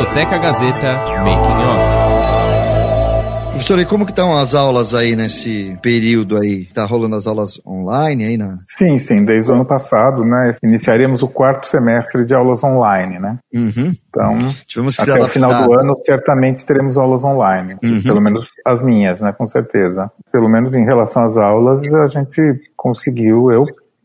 Discoteca Gazeta Making Off. Professor, e como que estão as aulas aí nesse período aí? Tá rolando as aulas online aí na? Sim, sim, desde o ano passado, né? Iniciaremos o quarto semestre de aulas online, né? Uhum. Então, Tivemos que até o final do ano, certamente teremos aulas online. Uhum. Pelo menos as minhas, né? Com certeza. Pelo menos em relação às aulas, a gente conseguiu, eu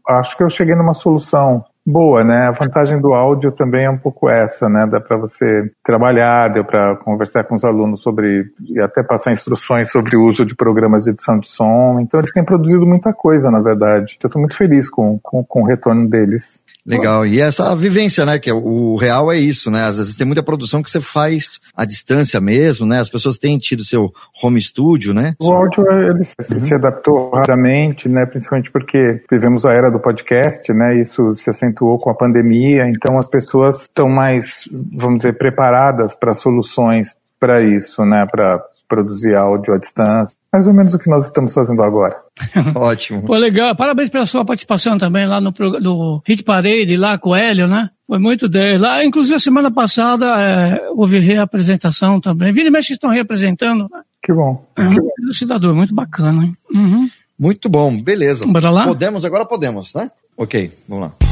acho que eu cheguei numa solução boa, né? A vantagem do áudio também é um pouco essa, né? Dá para você trabalhar, deu para conversar com os alunos sobre e até passar instruções sobre o uso de programas de edição de som. Então eles têm produzido muita coisa, na verdade. Eu estou muito feliz com, com, com o retorno deles. Legal. E essa vivência, né? Que é o real é isso, né? Às vezes tem muita produção que você faz à distância mesmo, né? As pessoas têm tido seu home studio, né? O áudio, ele uhum. se adaptou rapidamente, né? Principalmente porque vivemos a era do podcast, né? Isso se acentuou com a pandemia, então as pessoas estão mais, vamos dizer, preparadas para soluções para isso, né? Para produzir áudio à distância. Mais ou menos o que nós estamos fazendo agora. Ótimo. Pô, legal. Parabéns pela sua participação também lá no, no Hit Parade, lá com o Hélio, né? Foi muito 10. Lá, inclusive, a semana passada é, houve reapresentação também. Vira e mexe estão reapresentando. Né? Que bom. É um elucidador, muito bacana, hein? Uhum. Muito bom, beleza. Bora lá? Podemos, agora podemos, né? Ok, vamos lá.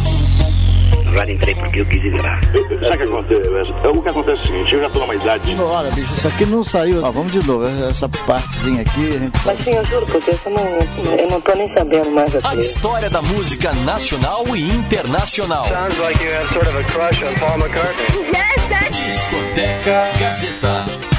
Agora entrei porque eu quis entrar. Sabe o que acontece? O que acontece é o seguinte, eu já tô numa idade. Olha, bicho, isso aqui não saiu. Ó, vamos de novo, essa partezinha aqui. Gente... Mas sim, eu juro, porque eu não, eu não tô nem sabendo mais aqui. A história da música nacional e internacional. Sounds like you have sort of a crush on Paul McCartney. Yes, that's... Discoteca Gazeta.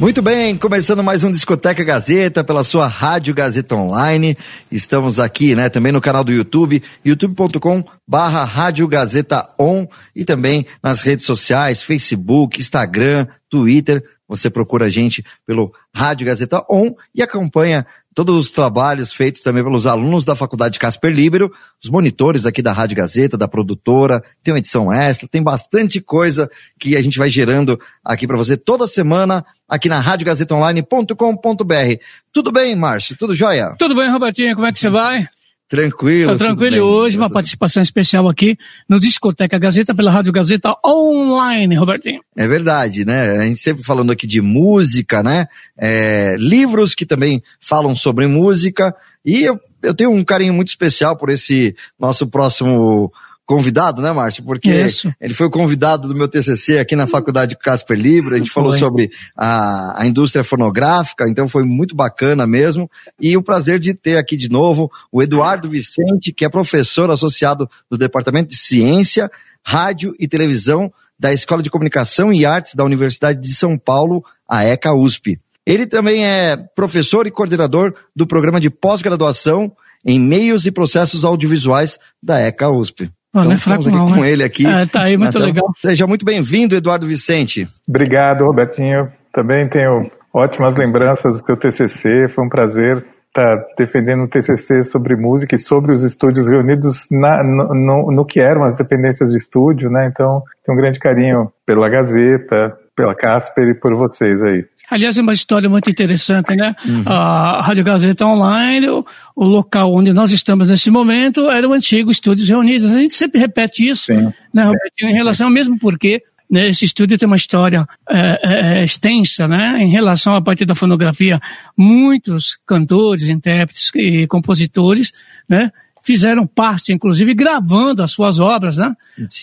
Muito bem, começando mais um Discoteca Gazeta pela sua Rádio Gazeta Online. Estamos aqui, né, também no canal do YouTube, youtube.com barra Rádio Gazeta On e também nas redes sociais, Facebook, Instagram, Twitter. Você procura a gente pelo Rádio Gazeta On e acompanha todos os trabalhos feitos também pelos alunos da Faculdade Casper Libero, os monitores aqui da Rádio Gazeta, da produtora, tem uma edição extra, tem bastante coisa que a gente vai gerando aqui para você toda semana aqui na radiogazetaonline.com.br. Tudo bem, Márcio? Tudo jóia? Tudo bem, Robertinho, como é que você vai? Tranquilo. Tá tranquilo. Hoje uma participação especial aqui no Discoteca Gazeta pela Rádio Gazeta Online, Robertinho. É verdade, né? A gente sempre falando aqui de música, né? É, livros que também falam sobre música. E eu, eu tenho um carinho muito especial por esse nosso próximo convidado, né, Márcio? Porque Isso. ele foi o convidado do meu TCC aqui na Faculdade Casper Libre. A gente foi. falou sobre a, a indústria fonográfica, então foi muito bacana mesmo. E o prazer de ter aqui de novo o Eduardo Vicente, que é professor associado do Departamento de Ciência, Rádio e Televisão da Escola de Comunicação e Artes da Universidade de São Paulo, a ECA USP. Ele também é professor e coordenador do programa de pós-graduação em Meios e Processos Audiovisuais da ECA USP. Então, não é fraco não, com né? ele aqui. É, tá aí, muito então, legal. Seja muito bem-vindo, Eduardo Vicente. Obrigado, Robertinho. Também tenho ótimas lembranças do seu TCC. Foi um prazer estar defendendo um TCC sobre música e sobre os estúdios reunidos na, no, no, no, que eram as dependências de estúdio, né? Então, tenho um grande carinho pela Gazeta, pela Casper e por vocês aí. Aliás, é uma história muito interessante, né? Uhum. A Rádio Gazeta Online, o, o, local onde nós estamos nesse momento, era o antigo Estúdios Reunidos. A gente sempre repete isso, Sim. né, Robertinho, em relação, mesmo porque né, esse estúdio tem uma história é, é, é, extensa, né? Em relação à parte da fonografia, muitos cantores, intérpretes e compositores, né? Fizeram parte, inclusive, gravando as suas obras, né?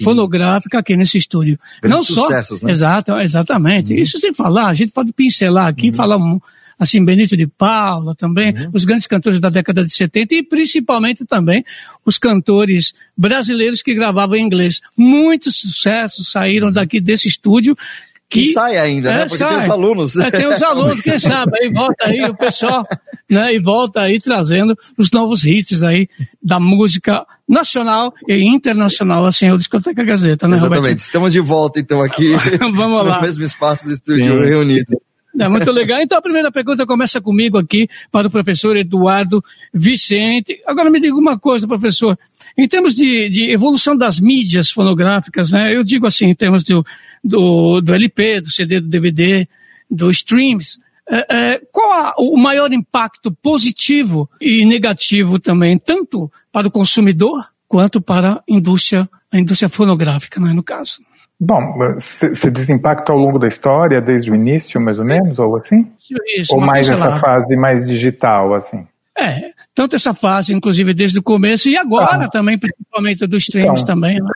Fonográfica aqui nesse estúdio. Grandes Não sucessos, só, né? Exato, exatamente. Uhum. Isso sem falar, a gente pode pincelar aqui, uhum. falar assim, Benito de Paula também, uhum. os grandes cantores da década de 70 e principalmente também os cantores brasileiros que gravavam em inglês. Muitos sucessos saíram uhum. daqui desse estúdio que, sai ainda, né? é, né? Porque sai. tem os alunos. É, tem os alunos, quem sabe, aí volta aí o pessoal, né? E volta aí trazendo os novos hits aí da música nacional e internacional, assim, é o Discoteca Gazeta, né, Exatamente. Roberto? Estamos de volta, então, aqui Vamos lá. no mesmo espaço do estúdio Sim. reunido. É muito legal. Então a primeira pergunta começa comigo aqui para o professor Eduardo Vicente. Agora me diga uma coisa, professor. Em termos de, de evolução das mídias fonográficas, né? Eu digo assim, em termos do, do, do LP, do CD, do DVD, do streams. É, é, qual a, o maior impacto positivo e negativo também, tanto para o consumidor quanto para a indústria, a indústria fonográfica, né, no caso. Bom, você diz impacto ao longo da história, desde o início, mais ou menos, ou assim? Isso, ou mais essa fase mais digital, assim? É, tanto essa fase, inclusive, desde o começo, e agora ah. também, principalmente dos streams então, também, né?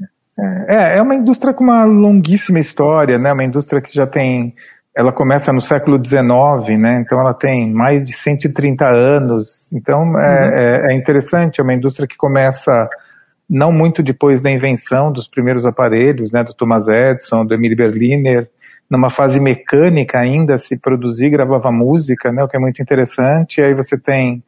É, é uma indústria com uma longuíssima história, né? Uma indústria que já tem ela começa no século XIX, né? Então ela tem mais de 130 anos. Então é, uhum. é, é, interessante, é uma indústria que começa não muito depois da invenção dos primeiros aparelhos, né? Do Thomas Edison, do Emile Berliner, numa fase mecânica ainda se produzir, gravava música, né? O que é muito interessante. E aí você tem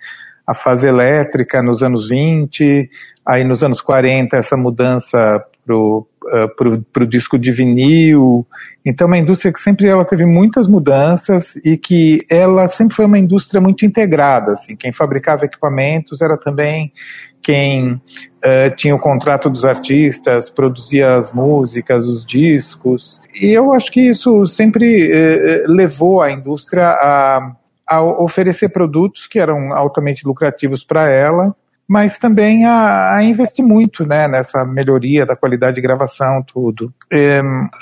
a fase elétrica nos anos 20, aí nos anos 40 essa mudança pro uh, pro, pro disco de vinil. Então, é uma indústria que sempre ela teve muitas mudanças e que ela sempre foi uma indústria muito integrada. Assim, quem fabricava equipamentos era também quem uh, tinha o contrato dos artistas, produzia as músicas, os discos. E eu acho que isso sempre uh, levou a indústria a, a oferecer produtos que eram altamente lucrativos para ela mas também a, a, investir muito né, nessa melhoria da qualidade de gravação, tudo.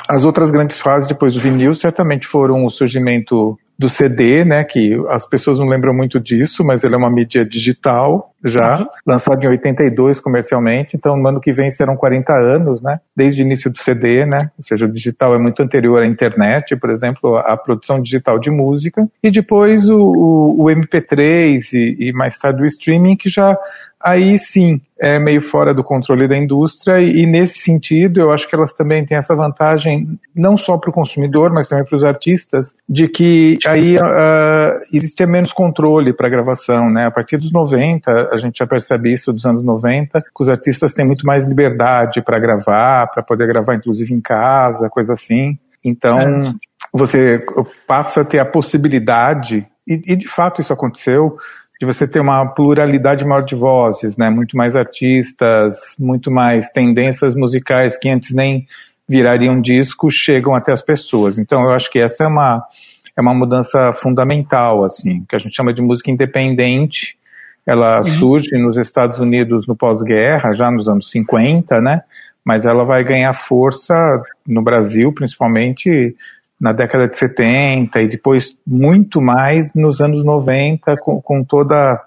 As outras grandes fases depois do vinil certamente foram o surgimento do CD, né, que as pessoas não lembram muito disso, mas ele é uma mídia digital já, uhum. lançado em 82 comercialmente, então no ano que vem serão 40 anos, né, desde o início do CD, né, ou seja, o digital é muito anterior à internet, por exemplo, à produção digital de música, e depois o, o, o MP3 e, e mais tarde o streaming, que já aí sim é meio fora do controle da indústria e, e nesse sentido eu acho que elas também têm essa vantagem não só para o consumidor mas também para os artistas de que aí uh, existia menos controle para a gravação, né? A partir dos 90 a gente já percebe isso dos anos 90 que os artistas têm muito mais liberdade para gravar, para poder gravar inclusive em casa, coisa assim. Então certo. você passa a ter a possibilidade e, e de fato isso aconteceu de você ter uma pluralidade maior de vozes, né? Muito mais artistas, muito mais tendências musicais que antes nem virariam disco chegam até as pessoas. Então eu acho que essa é uma é uma mudança fundamental, assim, que a gente chama de música independente. Ela uhum. surge nos Estados Unidos no pós-guerra, já nos anos 50, né? Mas ela vai ganhar força no Brasil, principalmente na década de 70 e depois muito mais nos anos 90 com, com toda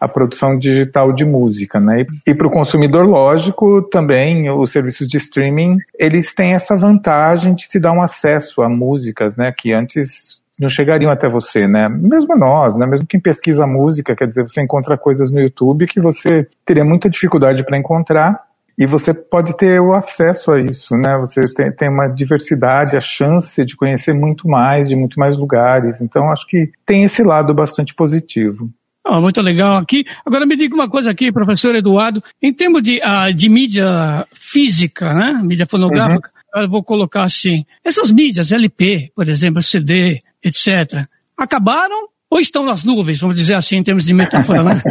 a produção digital de música, né? E, e para o consumidor, lógico, também os serviços de streaming, eles têm essa vantagem de te dar um acesso a músicas, né? Que antes não chegariam até você, né? Mesmo nós, né? Mesmo quem pesquisa música, quer dizer, você encontra coisas no YouTube que você teria muita dificuldade para encontrar e você pode ter o acesso a isso, né? Você tem, tem, uma diversidade, a chance de conhecer muito mais, de muito mais lugares. Então, acho que tem esse lado bastante positivo. Oh, muito legal aqui. Agora me diga uma coisa aqui, professor Eduardo. Em termos de, uh, de mídia física, né? Mídia fonográfica, uhum. eu vou colocar assim. Essas mídias, LP, por exemplo, CD, etc., acabaram ou estão nas nuvens, vamos dizer assim, em termos de metáfora, né?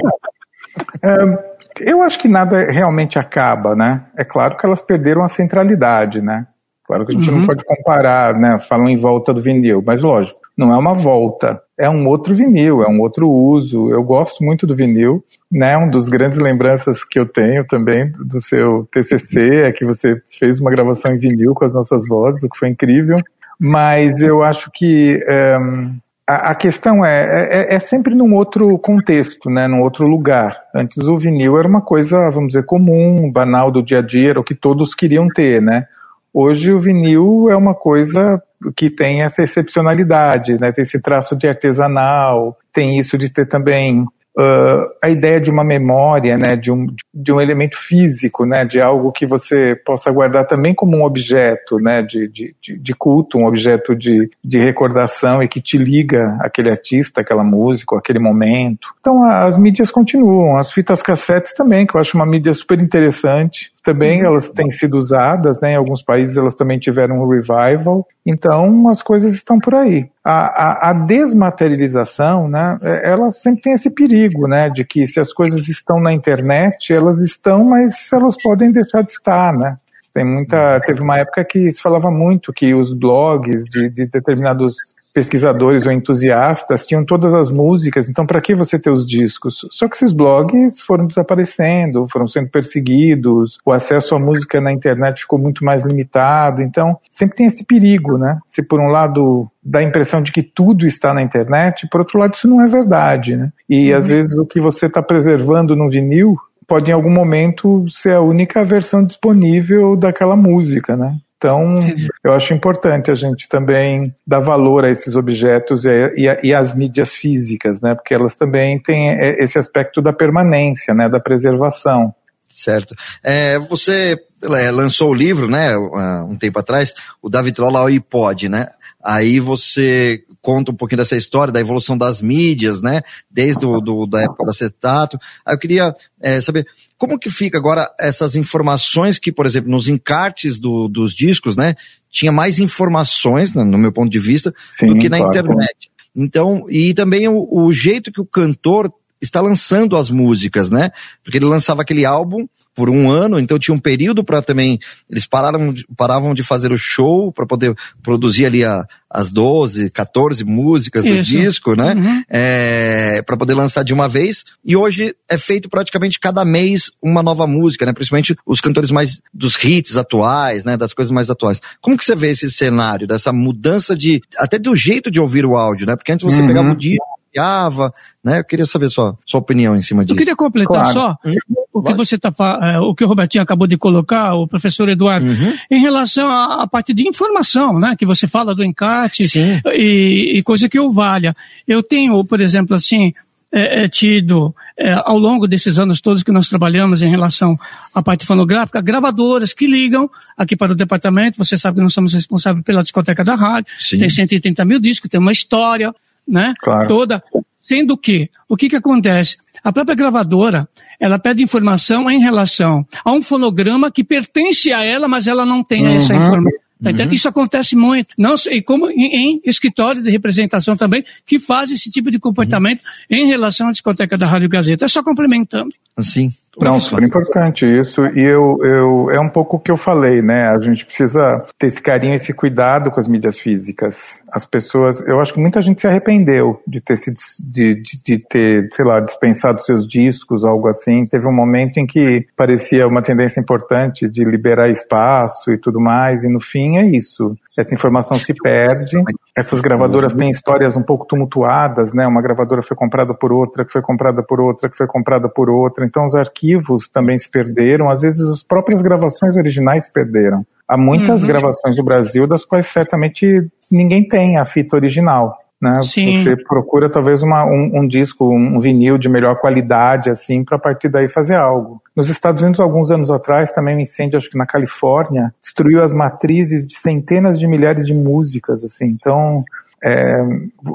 É, eu acho que nada realmente acaba, né? É claro que elas perderam a centralidade, né? Claro que a gente uhum. não pode comparar, né? Falam em volta do vinil, mas lógico, não é uma volta, é um outro vinil, é um outro uso. Eu gosto muito do vinil, né? Um dos grandes lembranças que eu tenho também do seu TCC é que você fez uma gravação em vinil com as nossas vozes, o que foi incrível. Mas eu acho que um, eh, a, questão é, é, é, sempre num outro contexto, né, num outro lugar. Antes o vinil era uma coisa, vamos dizer, comum, banal do dia a dia, era o que todos queriam ter, né. Hoje o vinil é uma coisa que tem essa excepcionalidade, né, tem esse traço de artesanal, tem isso de ter também uh, a ideia de uma memória, né, de um, de um elemento físico, né, de algo que você possa guardar também como um objeto, né, de, de, de culto, um objeto de, de recordação e que te liga aquele artista, aquela música, aquele momento. Então as mídias continuam, as fitas cassetes também, que eu acho uma mídia super interessante, também uhum. elas têm sido usadas, né? Em alguns países elas também tiveram um revival. Então as coisas estão por aí. A, a, a, desmaterialização, né? É, ela sempre tem esse perigo, né? De que se as coisas estão na internet, elas estão, mas elas podem deixar de estar, né? Tem muita, teve uma época que se falava muito que os blogs de, de determinados pesquisadores ou entusiastas tinham todas as músicas, então para que você ter os discos? Só que esses blogs foram desaparecendo, foram sendo perseguidos, o acesso à música na internet ficou muito mais limitado, então sempre tem esse perigo, né? Se por um lado dá a impressão de que tudo está na internet, por outro lado isso não é verdade, né? E uhum. às vezes o que você está preservando no vinil pode em algum momento ser a única versão disponível daquela música, né? Então, Entendi. eu acho importante a gente também dar valor a esses objetos e, e, e às mídias físicas, né? Porque elas também têm é, esse aspecto da permanência, né? Da preservação. Certo. É, você é, lançou o livro, né? Um tempo atrás, o David Trolla ao iPod, né? Aí você conta um pouquinho dessa história, da evolução das mídias, né? Desde o, do, da época do acetato. Aí eu queria é, saber como que fica agora essas informações que, por exemplo, nos encartes do, dos discos, né? Tinha mais informações, no meu ponto de vista, Sim, do que na claro. internet. Então, e também o, o jeito que o cantor está lançando as músicas, né? Porque ele lançava aquele álbum por um ano, então tinha um período para também, eles pararam, paravam de fazer o show para poder produzir ali a, as 12, 14 músicas Isso. do disco, né? Uhum. É, para poder lançar de uma vez. E hoje é feito praticamente cada mês uma nova música, né? Principalmente os cantores mais dos hits atuais, né? Das coisas mais atuais. Como que você vê esse cenário, dessa mudança de, até do jeito de ouvir o áudio, né? Porque antes você uhum. pegava o disco, copiava, né? Eu queria saber sua, sua opinião em cima disso. Eu queria completar claro. só o que você tá, é, o que o Robertinho acabou de colocar, o professor Eduardo, uhum. em relação à, à, parte de informação, né? Que você fala do encarte e, e, coisa que eu valha. Eu tenho, por exemplo, assim, é, é, tido, é, ao longo desses anos todos que nós trabalhamos em relação à parte fonográfica, gravadoras que ligam aqui para o departamento. Você sabe que nós somos responsáveis pela discoteca da rádio. Sim. Tem 130 mil discos, tem uma história né? Claro. Toda. Sendo que, o que que acontece? A própria gravadora, ela pede informação em relação a um fonograma que pertence a ela, mas ela não tem uhum. essa informação. Tá uhum. Isso acontece muito. Não, e como em, em escritórios de representação também, que fazem esse tipo de comportamento uhum. em relação à discoteca da Rádio Gazeta. É só complementando. Assim. Não, super importante isso. E eu, eu, é um pouco o que eu falei, né? A gente precisa ter esse carinho, esse cuidado com as mídias físicas. As pessoas, eu acho que muita gente se arrependeu de ter se, de, de, de ter, sei lá, dispensado seus discos, algo assim. Teve um momento em que parecia uma tendência importante de liberar espaço e tudo mais, e no fim é isso essa informação se perde. Essas gravadoras têm histórias um pouco tumultuadas, né? Uma gravadora foi comprada por outra, que foi comprada por outra, que foi comprada por outra. Então os arquivos também se perderam. Às vezes as próprias gravações originais se perderam. Há muitas uhum. gravações do Brasil das quais certamente ninguém tem a fita original. Né? Sim. Você procura talvez uma, um, um, disco, um vinil de melhor qualidade, assim, para a partir daí fazer algo. Nos Estados Unidos, alguns anos atrás, também um incêndio, acho que na Califórnia, destruiu as matrizes de centenas de milhares de músicas, assim. Então, é,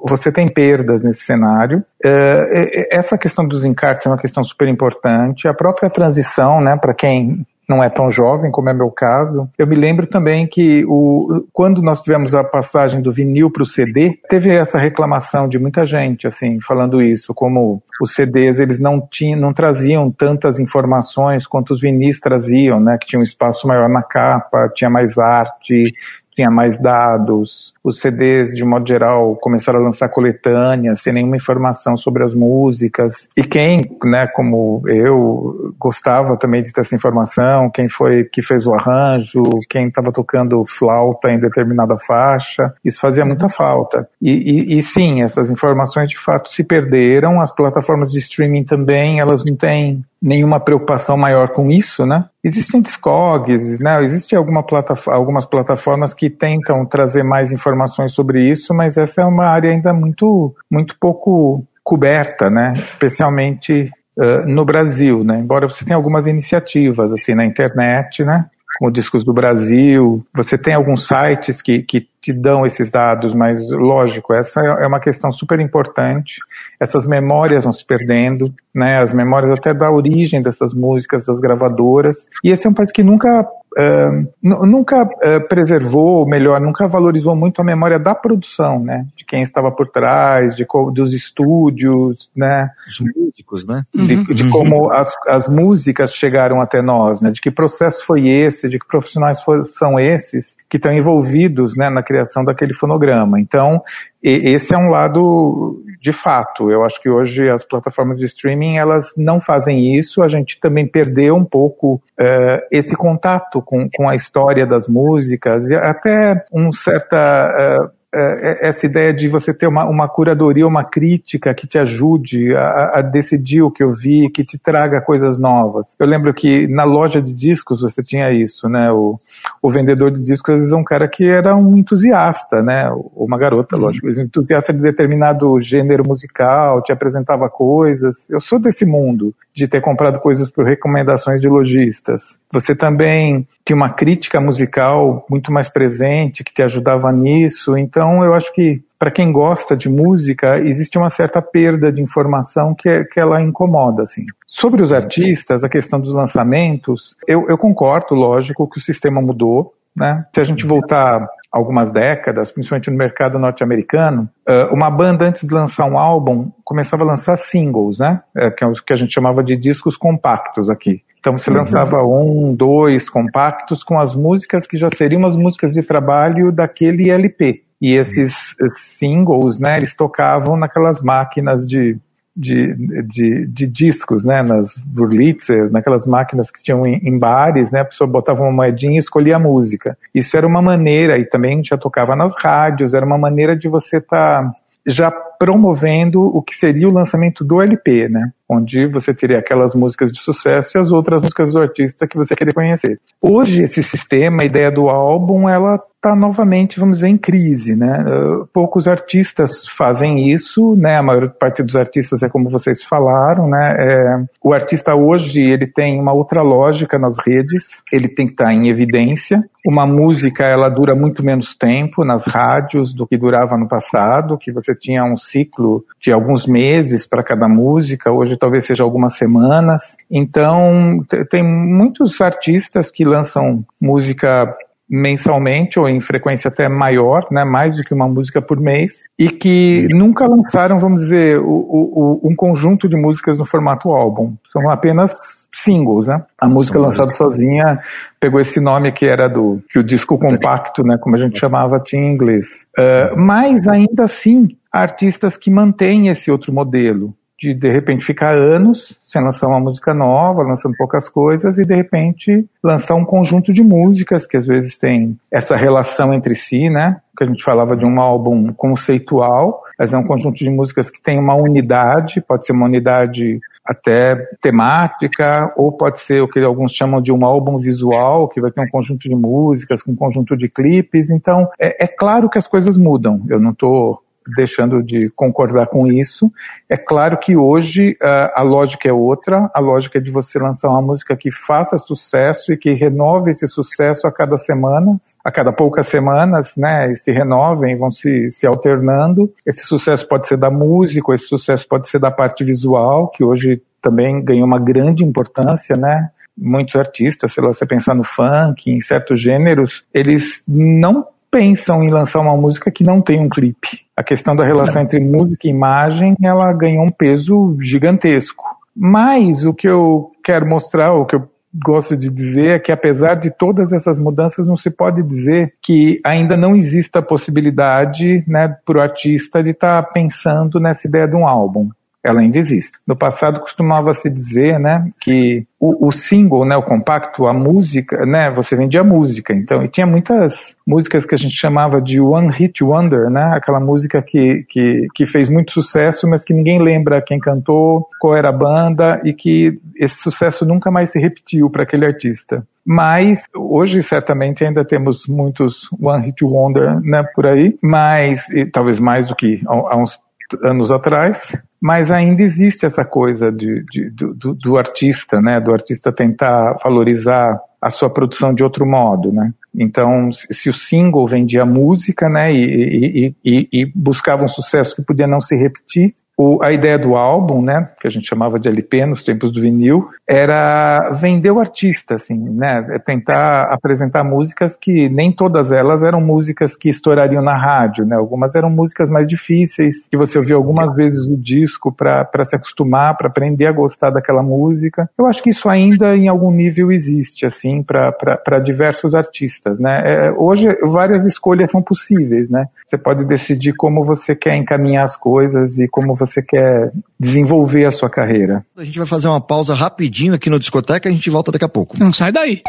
você tem perdas nesse cenário. É, essa questão dos encartes é uma questão super importante. A própria transição, né, para quem não é tão jovem como é meu caso. Eu me lembro também que o, quando nós tivemos a passagem do vinil para o CD, teve essa reclamação de muita gente, assim, falando isso, como os CDs eles não tinham, não traziam tantas informações quanto os vinis traziam, né? Que tinha um espaço maior na capa, tinha mais arte, tinha mais dados, os CDs, de modo geral, começaram a lançar coletâneas, sem nenhuma informação sobre as músicas. E quem, né, como eu, gostava também de ter essa informação, quem foi que fez o arranjo, quem estava tocando flauta em determinada faixa, isso fazia muita falta. E, e, e sim, essas informações de fato se perderam, as plataformas de streaming também, elas não têm nenhuma preocupação maior com isso, né? Existem Discogs, né? Existem alguma algumas plataformas que tentam trazer mais informações sobre isso, mas essa é uma área ainda muito, muito pouco coberta, né? Especialmente uh, no Brasil, né? Embora você tenha algumas iniciativas assim na internet, né? como Discos do Brasil. Você tem alguns sites que, que te dão esses dados, mas lógico, essa é uma questão super importante. Essas memórias vão se perdendo, né? As memórias até da origem dessas músicas, das gravadoras. E esse é um país que nunca uh, nunca uh, preservou, ou melhor, nunca valorizou muito a memória da produção, né? De quem estava por trás, de dos estúdios, né? Os músicos, né? De, uhum. de como as, as músicas chegaram até nós, né? De que processo foi esse, de que profissionais for, são esses que estão envolvidos, né, na criação daquele fonograma. Então, e, esse é um lado de fato. Eu acho que hoje as plataformas de streaming elas não fazem isso. A gente também perdeu um pouco uh, esse contato com, com a história das músicas e até um certa uh, essa ideia de você ter uma, uma curadoria, uma crítica que te ajude a, a, decidir o que eu vi, que te traga coisas novas. Eu lembro que na loja de discos você tinha isso, né? O, o vendedor de discos às vezes é um cara que era um entusiasta, né? Ou uma garota, uhum. lógico, entusiasta de determinado gênero musical, te apresentava coisas. Eu sou desse mundo de ter comprado coisas por recomendações de lojistas. Você também tinha uma crítica musical muito mais presente, que te ajudava nisso. Então, eu acho que para quem gosta de música, existe uma certa perda de informação que, que ela incomoda, assim. Sobre os artistas, a questão dos lançamentos, eu, eu concordo, lógico, que o sistema mudou, né? Se a gente voltar algumas décadas, principalmente no mercado norte-americano, uma banda antes de lançar um álbum começava a lançar singles, né? É, que é o que a gente chamava de discos compactos aqui. Então você uhum. lançava um, dois compactos com as músicas que já seriam as músicas de trabalho daquele LP. E esses singles, né, eles tocavam naquelas máquinas de, de, de, de discos, né, nas Wurlitzer, naquelas máquinas que tinham em, em, bares, né, a pessoa botava uma moedinha e escolhia a música. Isso era uma maneira, e também já tocava nas rádios, era uma maneira de você estar tá já promovendo o que seria o lançamento do LP, né? Onde você teria aquelas músicas de sucesso e as outras músicas do artista que você queria conhecer. Hoje, esse sistema, a ideia do álbum, ela está novamente, vamos dizer, em crise, né? Poucos artistas fazem isso, né? A maior parte dos artistas é como vocês falaram, né? É, o artista hoje, ele tem uma outra lógica nas redes, ele tem que estar tá em evidência. Uma música, ela dura muito menos tempo nas rádios do que durava no passado, que você tinha um ciclo de alguns meses para cada música, hoje talvez seja algumas semanas. Então, tem muitos artistas que lançam música mensalmente ou em frequência até maior, né, mais do que uma música por mês, e que nunca lançaram, vamos dizer, o, o, um conjunto de músicas no formato álbum. São apenas singles, né? A música São lançada sozinha pegou esse nome que era do que o disco compacto, né, como a gente chamava, tinha em inglês. Uh, mas ainda assim, artistas que mantêm esse outro modelo de de repente ficar anos sem lançar uma música nova, lançando poucas coisas e de repente lançar um conjunto de músicas que às vezes tem essa relação entre si, né? Que a gente falava de um álbum conceitual, mas é um conjunto de músicas que tem uma unidade, pode ser uma unidade até temática, ou pode ser o que alguns chamam de um álbum visual, que vai ter um conjunto de músicas, com um conjunto de clipes. Então, é, é claro que as coisas mudam. Eu não estou deixando de concordar com isso. É claro que hoje uh, a lógica é outra, a lógica é de você lançar uma música que faça sucesso e que renove esse sucesso a cada semana, a cada poucas semanas, né, e se renovem, vão se, se alternando. Esse sucesso pode ser da música, esse sucesso pode ser da parte visual, que hoje também ganhou uma grande importância, né, muitos artistas, se você pensar no funk, em certos gêneros, eles não pensam em lançar uma música que não tem um clipe. A questão da relação entre música e imagem, ela ganhou um peso gigantesco. Mas o que eu quero mostrar, o que eu gosto de dizer é que apesar de todas essas mudanças, não se pode dizer que ainda não exista a possibilidade, né, para o artista de estar tá pensando nessa ideia de um álbum ela ainda existe. No passado costumava se dizer, né, que o, o, single, né, o compacto, a música, né, você vendia música, então, e tinha muitas músicas que a gente chamava de one hit wonder, né, aquela música que, que, que fez muito sucesso, mas que ninguém lembra quem cantou, qual era a banda, e que esse sucesso nunca mais se repetiu para aquele artista. Mas hoje certamente ainda temos muitos one hit wonder, né, por aí, mas talvez mais do que há uns anos atrás, mas ainda existe essa coisa de, de do, do, artista, né, do artista tentar valorizar a sua produção de outro modo, né. Então, se o single vendia música, né, e, e, e, e buscava um sucesso que podia não se repetir, o, a ideia do álbum, né, que a gente chamava de LP nos tempos do vinil, era vender o artista, assim, né, é tentar apresentar músicas que nem todas elas eram músicas que estourariam na rádio, né, algumas eram músicas mais difíceis, que você ouvia algumas vezes o disco para se acostumar, para aprender a gostar daquela música. Eu acho que isso ainda em algum nível existe, assim, para diversos artistas, né. É, hoje várias escolhas são possíveis, né. Você pode decidir como você quer encaminhar as coisas e como você quer desenvolver a sua carreira. A gente vai fazer uma pausa rapidinho aqui no discoteca e a gente volta daqui a pouco. Não sai daí.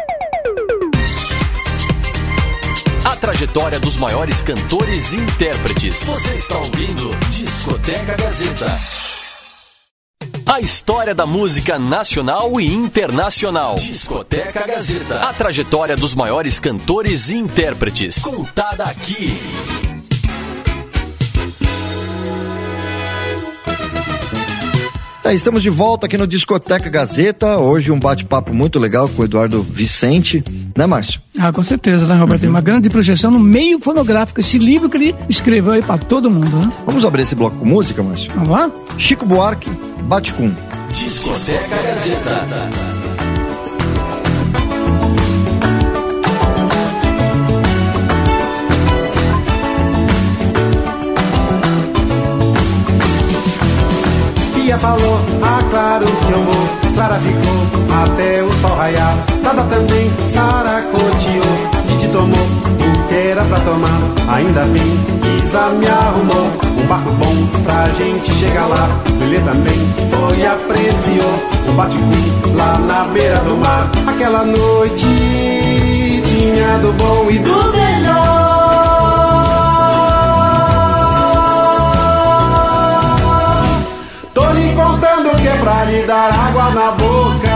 A trajetória dos maiores cantores e intérpretes. Você está ouvindo Discoteca Gazeta. A história da música nacional e internacional. Discoteca Gazeta. A trajetória dos maiores cantores e intérpretes. Contada aqui. Tá, estamos de volta aqui no Discoteca Gazeta. Hoje um bate-papo muito legal com o Eduardo Vicente, né, Márcio? Ah, com certeza, né, Roberto? Uhum. Tem uma grande projeção no meio fonográfico, esse livro que ele escreveu aí para todo mundo, né? Vamos abrir esse bloco com música, Márcio? Vamos lá? Chico Buarque, Baticum. Discoteca Gazeta. Maria falou, ah claro que eu vou. Clara ficou até o sol raiar. Nada também, Sara coteou. Didi tomou o que era pra tomar. Ainda bem, Isa me arrumou. Um barco bom pra gente chegar lá. Lelê também foi apreciou. O bate lá na beira do mar. Aquela noite tinha do bom e do que é pra lhe dar água na boca.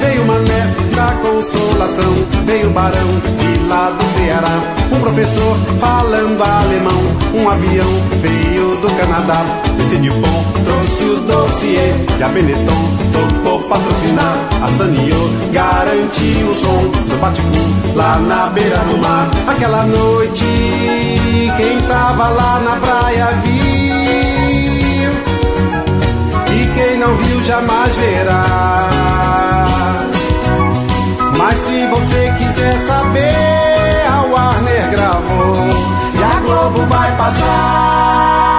Veio Mané da consolação, veio Barão de lá do Ceará. Um professor falando alemão, um avião veio do Canadá. Esse de bom trouxe o dossiê e a Benetton topou patrocinar. A Sanio garantiu o som do Baticum lá na beira do mar. Aquela noite, quem tava lá na praia viu. E quem não viu jamais verá. Mas se você quiser saber, a Warner gravou e a Globo vai passar.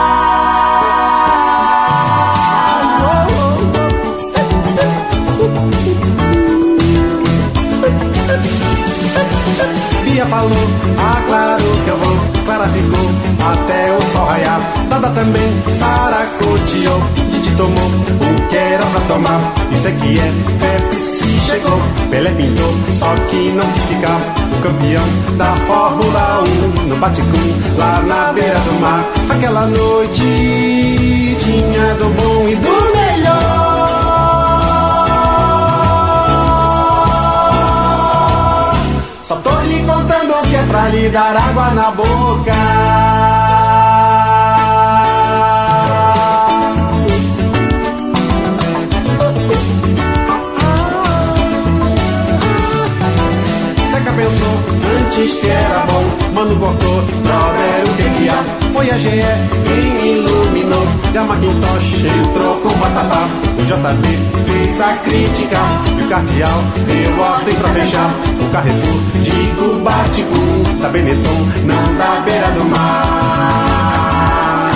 Ah claro que eu vou. Clara ficou até o sol raiar. Dada também, Sara coteou. Didi tomou o que era pra tomar. Isso é que é, Pepsi chegou. Pelé pintou, só que não quis ficar. O campeão da Fórmula 1 no Baticum, lá na beira do mar. Aquela noite tinha do bom e do melhor. Pra lhe dar água na boca. Pensou antes que era bom, mano cortou, brother, o que que há? Foi a GE quem iluminou, e a Macintosh entrou com batata. O JB fez a crítica, e o Cardeal deu ordem pra fechar. O Carrefour, digo Baticum, da Benetton, não da beira do mar.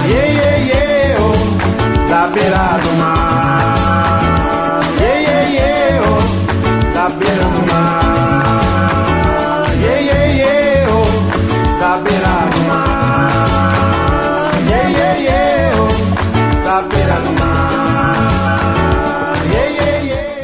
Yeah, yeah, yeah, da beira do mar. Yeah, yeah, yeah, oh, da beira do mar. Yeah, yeah, yeah, oh, da beira do mar. Yeah, yeah, yeah, oh, da beira do mar.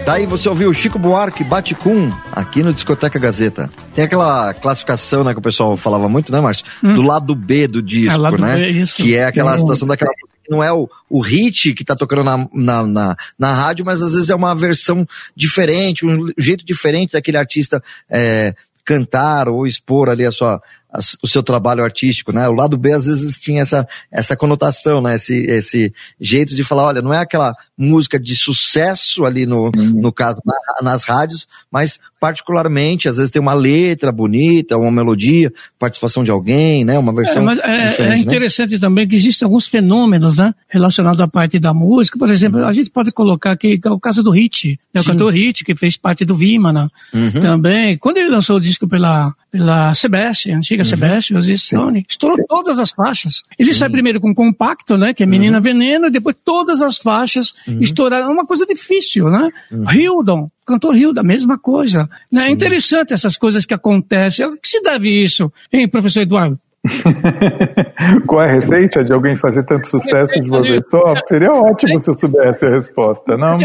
Daí você ouviu Chico Buarque, Baticum, aqui no Discoteca Gazeta. Tem aquela classificação, né, que o pessoal falava muito, né, Márcio? Hum. Do lado B do disco, é, né? B, isso. Que é aquela situação daquela não é o, o hit que tá tocando na, na, na, na, rádio, mas às vezes é uma versão diferente, um jeito diferente daquele artista é, cantar ou expor ali a sua, o seu trabalho artístico, né? O lado B às vezes tinha essa, essa conotação, né? Esse, esse jeito de falar, olha, não é aquela música de sucesso ali no, uhum. no caso, na, nas rádios, mas particularmente, às vezes tem uma letra bonita, uma melodia, participação de alguém, né? Uma versão. É, mas é, é né? interessante né? também que existem alguns fenômenos, né? Relacionados à parte da música. Por exemplo, uhum. a gente pode colocar aqui é o caso do Hit, né? o cantor Hit, que fez parte do Vimana uhum. também. Quando ele lançou o disco pela, pela Sebastian, antiga uhum. Sebastian, Stone, estourou todas as faixas. Ele Sim. sai primeiro com compacto, né? Que é Menina uhum. Veneno, e depois todas as faixas uhum. estouraram. É uma coisa difícil, né? Uhum. Hildon, cantor Hilda, mesma coisa. Né? É interessante essas coisas que acontecem. O que se deve isso, hein, professor Eduardo? Qual é a receita de alguém fazer tanto sucesso de vez só? Seria ótimo se eu soubesse a resposta, não?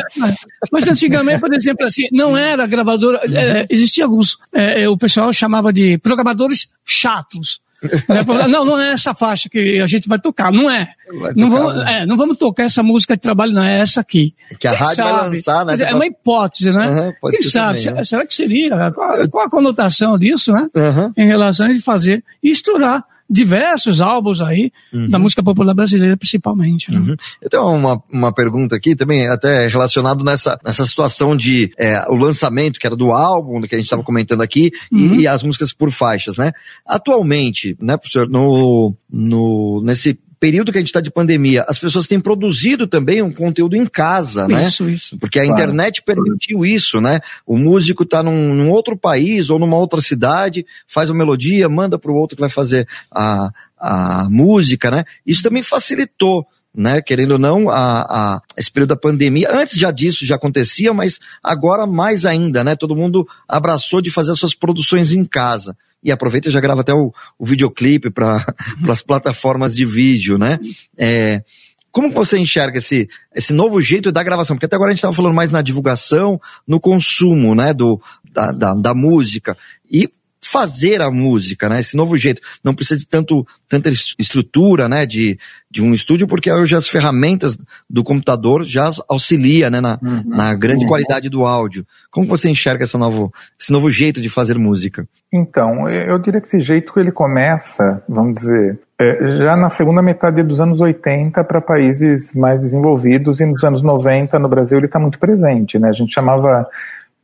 Mas antigamente, por exemplo, assim, não era gravadora, é, existia alguns, é, o pessoal chamava de programadores chatos. Não, não é essa faixa que a gente vai tocar, não é. Tocar, não, vamos, né? é não vamos tocar essa música de trabalho, não é essa aqui. Que a Quem rádio sabe? vai lançar, né? É uma hipótese, né? Uhum, Quem sabe? Também, né? Será que seria? Qual, qual, a conotação disso, né? Uhum. Em relação a fazer e estourar diversos álbuns aí, uhum. da música popular brasileira principalmente. Né? Uhum. Eu tenho uma, uma pergunta aqui também, até relacionado nessa, nessa situação de é, o lançamento, que era do álbum, que a gente estava comentando aqui, uhum. e, e, as músicas por faixas, né? Atualmente, né, professor, no, no, nesse período que a gente está de pandemia, as pessoas têm produzido também um conteúdo em casa, né? Isso, isso. Porque a claro. internet permitiu isso, né? O músico está num, num, outro país ou numa outra cidade, faz uma melodia, manda para o outro que vai fazer a, a música, né? Isso também facilitou né? Querendo ou não, a, a, esse período da pandemia, antes já disso já acontecia, mas agora mais ainda, né? Todo mundo abraçou de fazer as suas produções em casa e aproveita e já grava até o, o videoclipe para as plataformas de vídeo, né? É, como você enxerga esse, esse novo jeito da gravação? Porque até agora a gente estava falando mais na divulgação, no consumo, né, do, da, da, da música. E fazer a música, né? Esse novo jeito. Não precisa de tanto, tanta estrutura, né? De, de um estúdio, porque hoje as ferramentas do computador já auxilia, né? Na, uhum. na grande uhum. qualidade do áudio. Como você enxerga essa novo, esse novo jeito de fazer música? Então, eu diria que esse jeito ele começa, vamos dizer, é, já na segunda metade dos anos 80 para países mais desenvolvidos e nos anos 90 no Brasil ele está muito presente, né? A gente chamava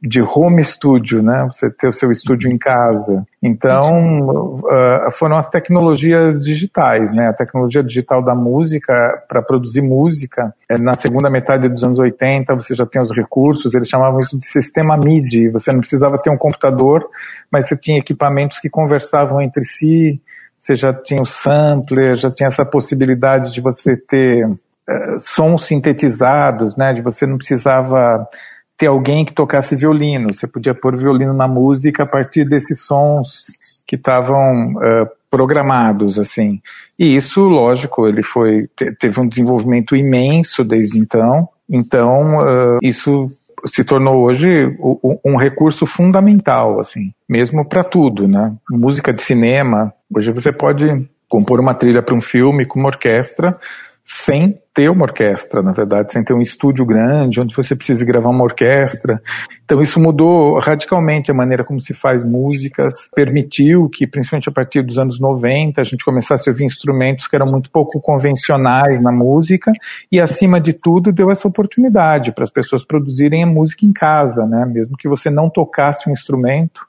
de home studio, né? Você ter o seu estúdio em casa. Então, uh, foram as tecnologias digitais, né? A tecnologia digital da música para produzir música. É, na segunda metade dos anos 80, você já tem os recursos. Eles chamavam isso de sistema MIDI. Você não precisava ter um computador, mas você tinha equipamentos que conversavam entre si. Você já tinha o sampler, já tinha essa possibilidade de você ter uh, sons sintetizados, né? De você não precisava ter alguém que tocasse violino. Você podia pôr violino na música a partir desses sons que estavam uh, programados, assim. E isso, lógico, ele foi teve um desenvolvimento imenso desde então. Então, uh, isso se tornou hoje um recurso fundamental, assim, mesmo para tudo, né? Música de cinema, hoje você pode compor uma trilha para um filme com uma orquestra sem ter uma orquestra, na verdade, sem ter um estúdio grande, onde você precisa gravar uma orquestra. Então isso mudou radicalmente a maneira como se faz músicas, permitiu que, principalmente a partir dos anos 90, a gente começasse a ouvir instrumentos que eram muito pouco convencionais na música, e acima de tudo deu essa oportunidade para as pessoas produzirem a música em casa, né? Mesmo que você não tocasse um instrumento,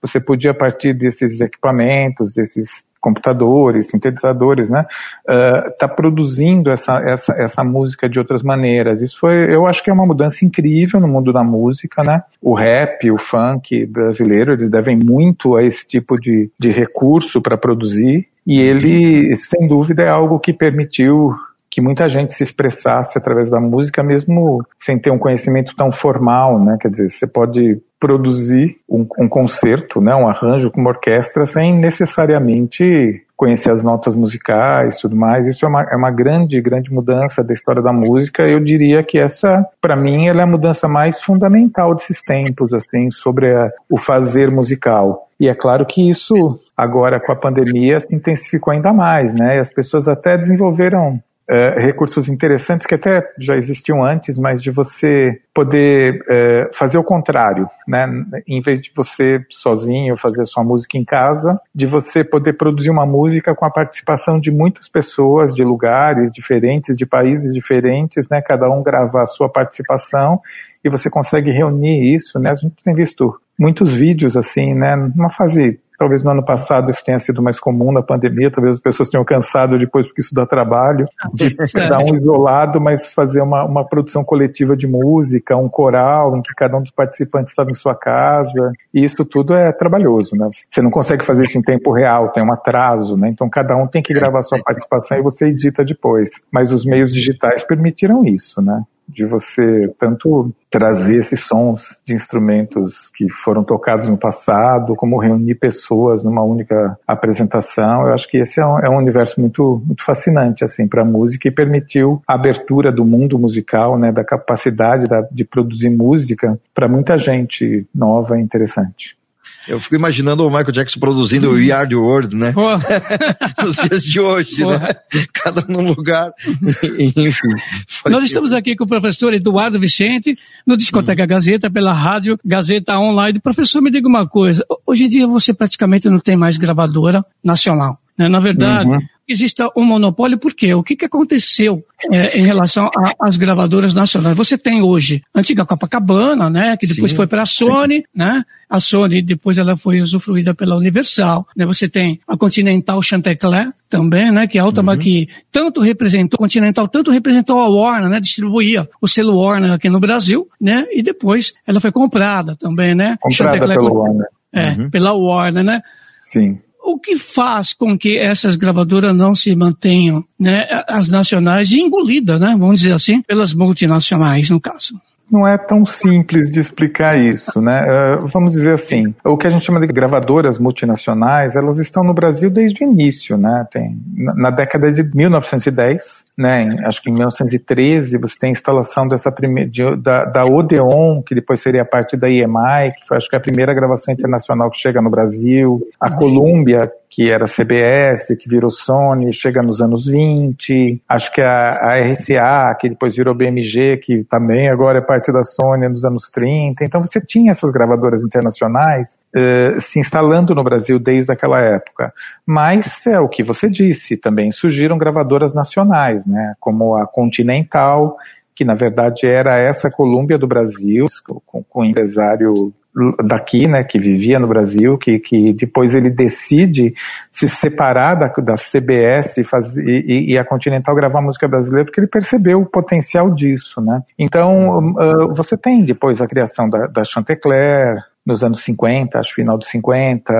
você podia, a partir desses equipamentos, desses computadores, sintetizadores, né, uh, tá produzindo essa, essa, essa música de outras maneiras. Isso foi, eu acho que é uma mudança incrível no mundo da música, né? O rap, o funk brasileiro, eles devem muito a esse tipo de, de recurso para produzir. E ele, sem dúvida, é algo que permitiu que muita gente se expressasse através da música, mesmo sem ter um conhecimento tão formal, né? Quer dizer, você pode produzir um, um concerto, né, um arranjo com uma orquestra sem necessariamente conhecer as notas musicais tudo mais. Isso é uma, é uma grande, grande mudança da história da música. Eu diria que essa, para mim, ela é a mudança mais fundamental desses tempos, assim, sobre a, o fazer musical. E é claro que isso, agora com a pandemia, se intensificou ainda mais, né? E as pessoas até desenvolveram uh, recursos interessantes que até já existiam antes, mas de você poder uh, fazer o contrário, né? Em vez de você sozinho fazer sua música em casa, de você poder produzir uma música com a participação de muitas pessoas, de lugares diferentes, de países diferentes, né? Cada um gravar a sua participação e você consegue reunir isso, né? A gente tem visto muitos vídeos assim, né? Numa fase Talvez no ano passado isso tenha sido mais comum na pandemia, talvez as pessoas tenham cansado depois porque isso dá trabalho, de dar um isolado, mas fazer uma, uma produção coletiva de música, um coral em que cada um dos participantes estava em sua casa, e isso tudo é trabalhoso, né? Você não consegue fazer isso em tempo real, tem um atraso, né? Então cada um tem que gravar sua participação e você edita depois. Mas os meios digitais permitiram isso, né? De você tanto trazer esses sons de instrumentos que foram tocados no passado, como reunir pessoas numa única apresentação. Eu acho que esse é um, é um universo muito, muito fascinante assim para a música e permitiu a abertura do mundo musical, né, da capacidade da, de produzir música para muita gente nova e interessante. Eu fico imaginando o Michael Jackson produzindo o We Are The World, né? Nos dias de hoje, né? Cada um num lugar. Enfim. Nós estamos aqui com o professor Eduardo Vicente, no Discoteca hum. Gazeta, pela rádio Gazeta Online. Professor, me diga uma coisa. Hoje em dia você praticamente não tem mais gravadora nacional. Né? Na verdade, uhum exista um monopólio, por quê? O que, que aconteceu é, em relação às gravadoras nacionais? Você tem hoje a antiga Copacabana, né, que depois Sim. foi para a Sony, né? A Sony depois ela foi usufruída pela Universal, né? Você tem a Continental Chantecler também, né, que é a Altama uhum. que tanto representou, Continental tanto representou a Warner, né, distribuía o selo Warner aqui no Brasil, né? E depois ela foi comprada também, né? Comprada pela Warner. É, uhum. pela Warner, né? Sim o que faz com que essas gravadoras não se mantenham, né, as nacionais, engolidas, né, vamos dizer assim, pelas multinacionais, no caso? não é tão simples de explicar isso, né? Uh, vamos dizer assim, o que a gente chama de gravadoras multinacionais, elas estão no Brasil desde o início, né? Tem, na, na década de 1910, né? Acho que em 1913 você tem a instalação dessa primeira, de, da, da Odeon, que depois seria parte da EMI, que foi acho que a primeira gravação internacional que chega no Brasil. A uhum. Columbia, que era CBS, que virou Sony, chega nos anos 20. Acho que a, a RCA, que depois virou BMG, que também agora é parte da Sony nos anos 30. Então você tinha essas gravadoras internacionais eh, se instalando no Brasil desde aquela época. Mas é o que você disse, também surgiram gravadoras nacionais, né, como a Continental, que na verdade era essa Colômbia do Brasil, com, com o empresário daqui, né, que vivia no Brasil, que, que depois ele decide se separar da, da CBS e, faz, e, e, a Continental gravar música brasileira, porque ele percebeu o potencial disso, né. Então, uh, você tem depois a criação da, da Chantecler, nos anos 50, acho final dos 50,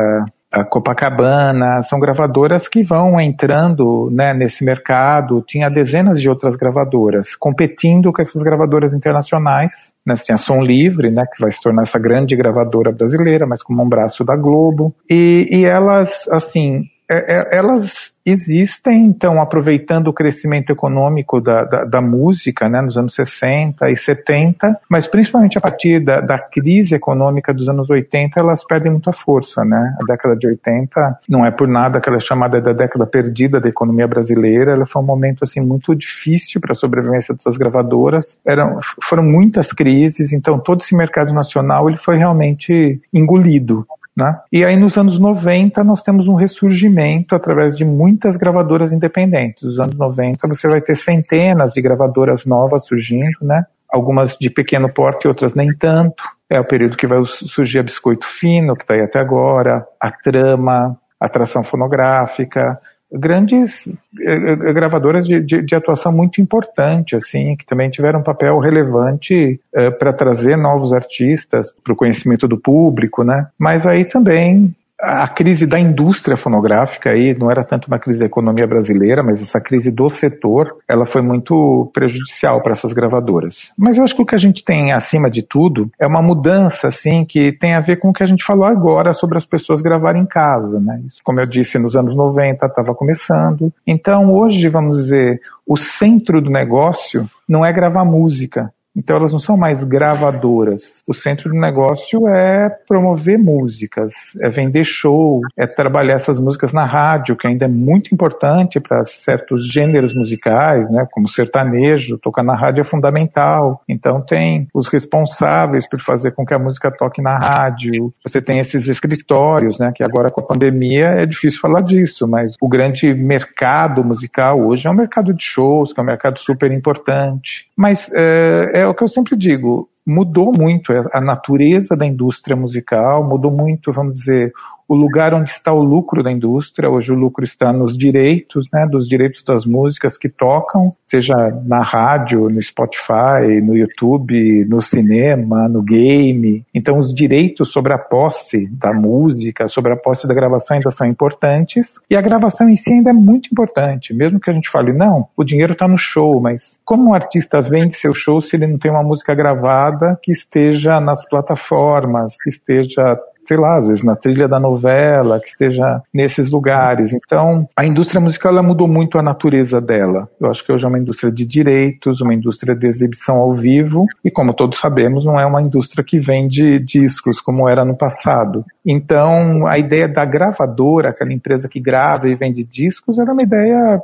a Copacabana, são gravadoras que vão entrando né, nesse mercado. Tinha dezenas de outras gravadoras competindo com essas gravadoras internacionais. Né, tinha Som Livre, né, que vai se tornar essa grande gravadora brasileira, mas como um braço da Globo. E, e elas, assim, é, é, elas existem, então, aproveitando o crescimento econômico da, da, da, música, né, nos anos 60 e 70, mas principalmente a partir da, da, crise econômica dos anos 80, elas perdem muita força, né? A década de 80 não é por nada que ela é chamada da década perdida da economia brasileira, ela foi um momento, assim, muito difícil para a sobrevivência dessas gravadoras, Eram, foram muitas crises, então todo esse mercado nacional, ele foi realmente engolido. Né? E aí nos anos 90 nós temos um ressurgimento através de muitas gravadoras independentes. Nos anos 90 você vai ter centenas de gravadoras novas surgindo, né? Algumas de pequeno porte, outras nem tanto. É o período que vai surgir a Biscoito Fino, que está aí até agora, a Trama, a Atração Fonográfica, grandes eh, eh, gravadoras de, de, de, atuação muito importante, assim, que também tiveram um papel relevante eh, para trazer novos artistas para o conhecimento do público, né? Mas aí também a crise da indústria fonográfica aí não era tanto uma crise da economia brasileira, mas essa crise do setor, ela foi muito prejudicial para essas gravadoras. Mas eu acho que o que a gente tem acima de tudo é uma mudança assim que tem a ver com o que a gente falou agora sobre as pessoas gravarem em casa, né? Isso, como eu disse, nos anos 90 estava começando. Então, hoje, vamos dizer, o centro do negócio não é gravar música, Então elas não são mais gravadoras. O centro do negócio é promover músicas, é vender show, é trabalhar essas músicas na rádio, que ainda é muito importante para certos gêneros musicais, né, como sertanejo, tocar na rádio é fundamental. Então tem os responsáveis por fazer com que a música toque na rádio. Você tem esses escritórios, né, que agora com a pandemia é difícil falar disso, mas o grande mercado musical hoje é um mercado de shows, que é um mercado super importante. Mas é, é o que eu sempre digo, mudou muito a natureza da indústria musical, mudou muito, vamos dizer, o lugar onde está o lucro da indústria. Hoje o lucro está nos direitos, né, dos direitos das músicas que tocam, seja na rádio, no Spotify, no YouTube, no cinema, no game. Então os direitos sobre a posse da música, sobre a posse da gravação ainda são importantes e a gravação em si ainda é muito importante, mesmo que a gente fale não, o dinheiro está no show, mas como um artista vende seu show se ele não tem uma música gravada que esteja nas plataformas, que esteja sei lá, às vezes na trilha da novela, que esteja nesses lugares. Então, a indústria musical ela mudou muito a natureza dela. Eu acho que hoje é uma indústria de direitos, uma indústria de exibição ao vivo, e como todos sabemos, não é uma indústria que vende discos como era no passado. Então, a ideia da gravadora, aquela empresa que grava e vende discos, era uma ideia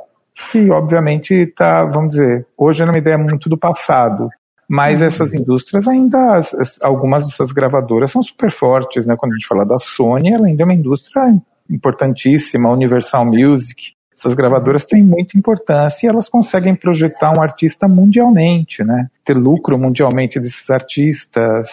que obviamente está, vamos dizer, hoje é uma ideia muito do passado. Mas uhum. essas indústrias ainda, algumas dessas gravadoras são super fortes, né? Quando a gente fala da Sony, ela ainda é uma indústria importantíssima, Universal Music. Essas gravadoras têm muita importância e elas conseguem projetar um artista mundialmente, né? Ter lucro mundialmente desses artistas,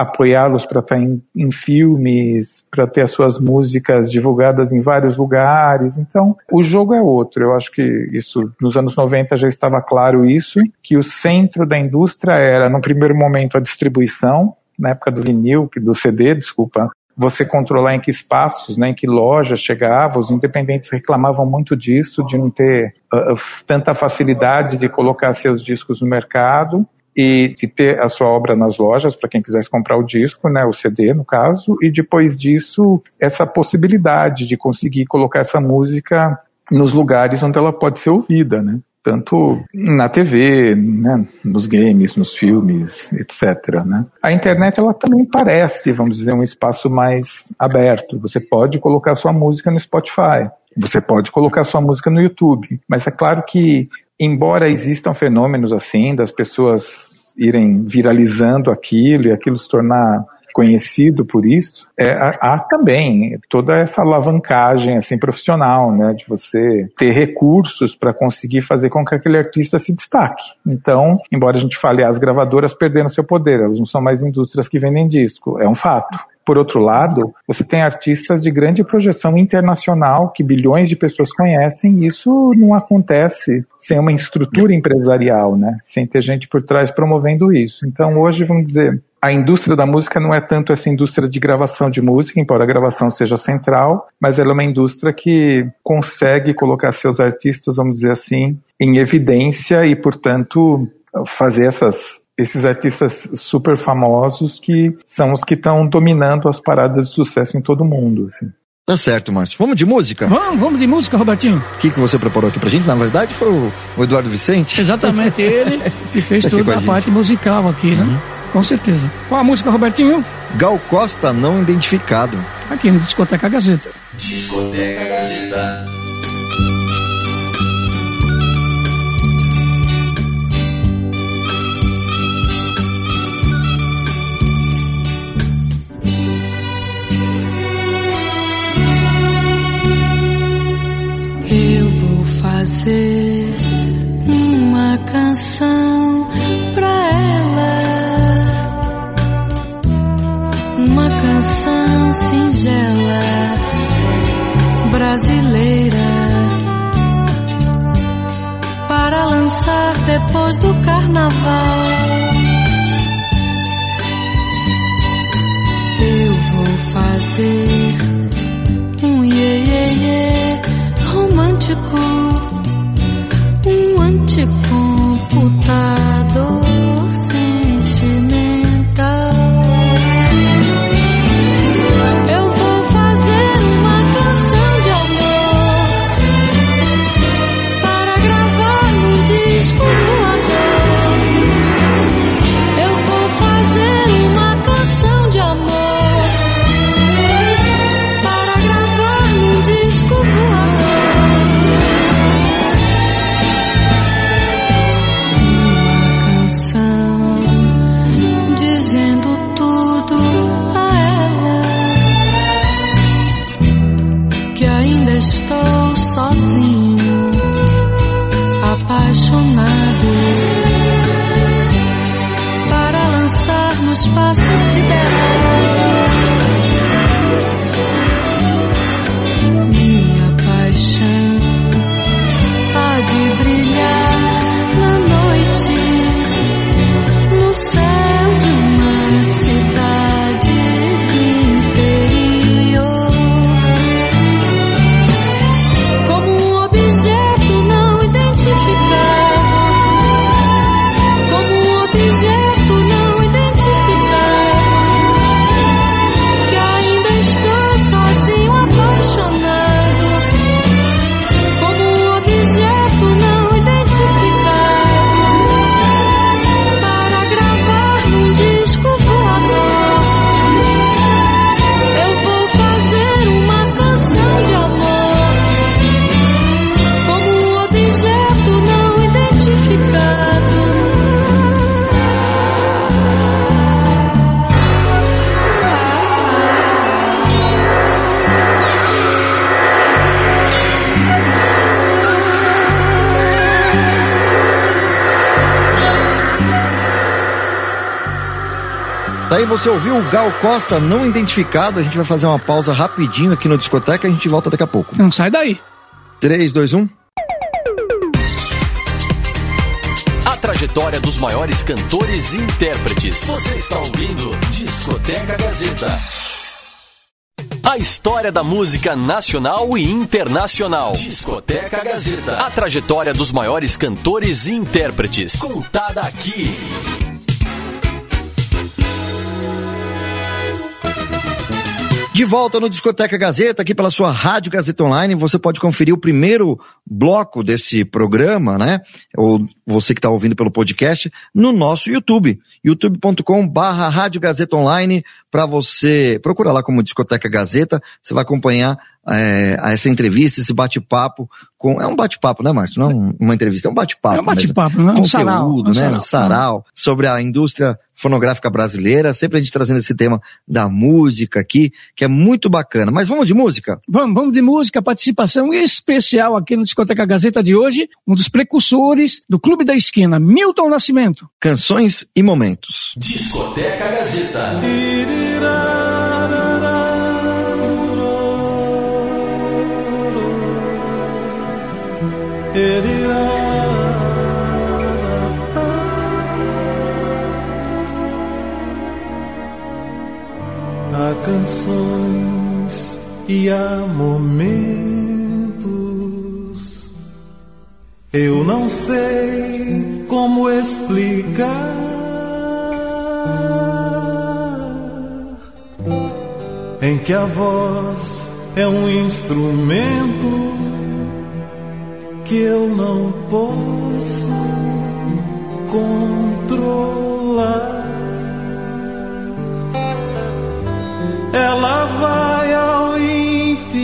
apoiá-los para estar em, em filmes, para ter as suas músicas divulgadas em vários lugares. Então, o jogo é outro. Eu acho que isso, nos anos 90 já estava claro isso, que o centro da indústria era, no primeiro momento, a distribuição, na época do vinil, do CD, desculpa, você controlar em que espaços, né, em que lojas chegava, os independentes reclamavam muito disso, de não ter uh, tanta facilidade de colocar seus discos no mercado e de ter a sua obra nas lojas para quem quisesse comprar o disco, né, o CD no caso, e depois disso essa possibilidade de conseguir colocar essa música nos lugares onde ela pode ser ouvida, né? Tanto na TV, né, nos games, nos filmes, etc. Né? A internet ela também parece, vamos dizer, um espaço mais aberto. Você pode colocar sua música no Spotify, você pode colocar sua música no YouTube, mas é claro que embora existam fenômenos assim das pessoas irem viralizando aquilo e aquilo se tornar conhecido por isso, é, há também toda essa alavancagem assim profissional, né, de você ter recursos para conseguir fazer com que aquele artista se destaque. Então, embora a gente fale as gravadoras perderam seu poder, elas não são mais indústrias que vendem disco, é um fato. Por outro lado, você tem artistas de grande projeção internacional que bilhões de pessoas conhecem, e isso não acontece sem uma estrutura empresarial, né? Sem ter gente por trás promovendo isso. Então, hoje, vamos dizer, a indústria da música não é tanto essa indústria de gravação de música, embora a gravação seja central, mas ela é uma indústria que consegue colocar seus artistas, vamos dizer assim, em evidência e, portanto, fazer essas esses artistas super famosos que são os que estão dominando as paradas de sucesso em todo mundo. Assim. Tá certo, Márcio. Vamos de música? Vamos, vamos de música, Robertinho. O que, que você preparou aqui pra gente? Na verdade, foi o, o Eduardo Vicente? Exatamente, ele que fez tá toda a, a parte musical aqui, né? Uhum. Com certeza. Qual a música, Robertinho? Gal Costa, não identificado. Aqui no Discoteca Gazeta. Discoteca Gazeta. Fazer uma canção pra ela, uma canção singela brasileira para lançar depois do carnaval. Eu vou fazer um iê, iê, iê romântico ainda estou sozinho, apaixonado. Para lançar no espaço sideral. Você ouviu o Gal Costa não identificado. A gente vai fazer uma pausa rapidinho aqui no discoteca e a gente volta daqui a pouco. Não sai daí. 3, 2, 1. A trajetória dos maiores cantores e intérpretes. Você está ouvindo Discoteca Gazeta. A história da música nacional e internacional. Discoteca Gazeta. A trajetória dos maiores cantores e intérpretes. Contada aqui. De volta no Discoteca Gazeta, aqui pela sua Rádio Gazeta Online, você pode conferir o primeiro bloco desse programa, né? Ou você que está ouvindo pelo podcast, no nosso YouTube, youtube.com barra Rádio Gazeta Online, para você, procura lá como Discoteca Gazeta, você vai acompanhar é, essa entrevista, esse bate-papo, com, é um bate-papo, né, Márcio? Não é um- uma entrevista, é um bate-papo. É um bate-papo, mesmo. né? Um Conteúdo, sarau, um né? sarau. Um sarau sobre a indústria fonográfica brasileira, sempre a gente trazendo esse tema da música aqui, que é muito bacana. Mas vamos de música? Vamos, vamos de música, participação especial aqui no Discoteca Gazeta de hoje, um dos precursores do Clube da Esquina, Milton Nascimento. Canções e momentos. Discoteca Gazeta. Há canções e há momentos. Eu não sei como explicar. Em que a voz é um instrumento que eu não posso controlar. Ela vai ao infinito,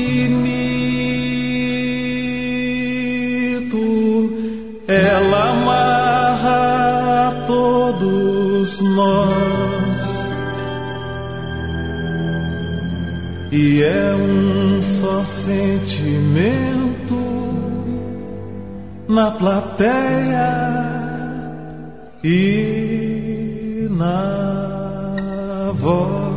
ela amarra a todos nós. E é um só sentimento na plateia e na voz.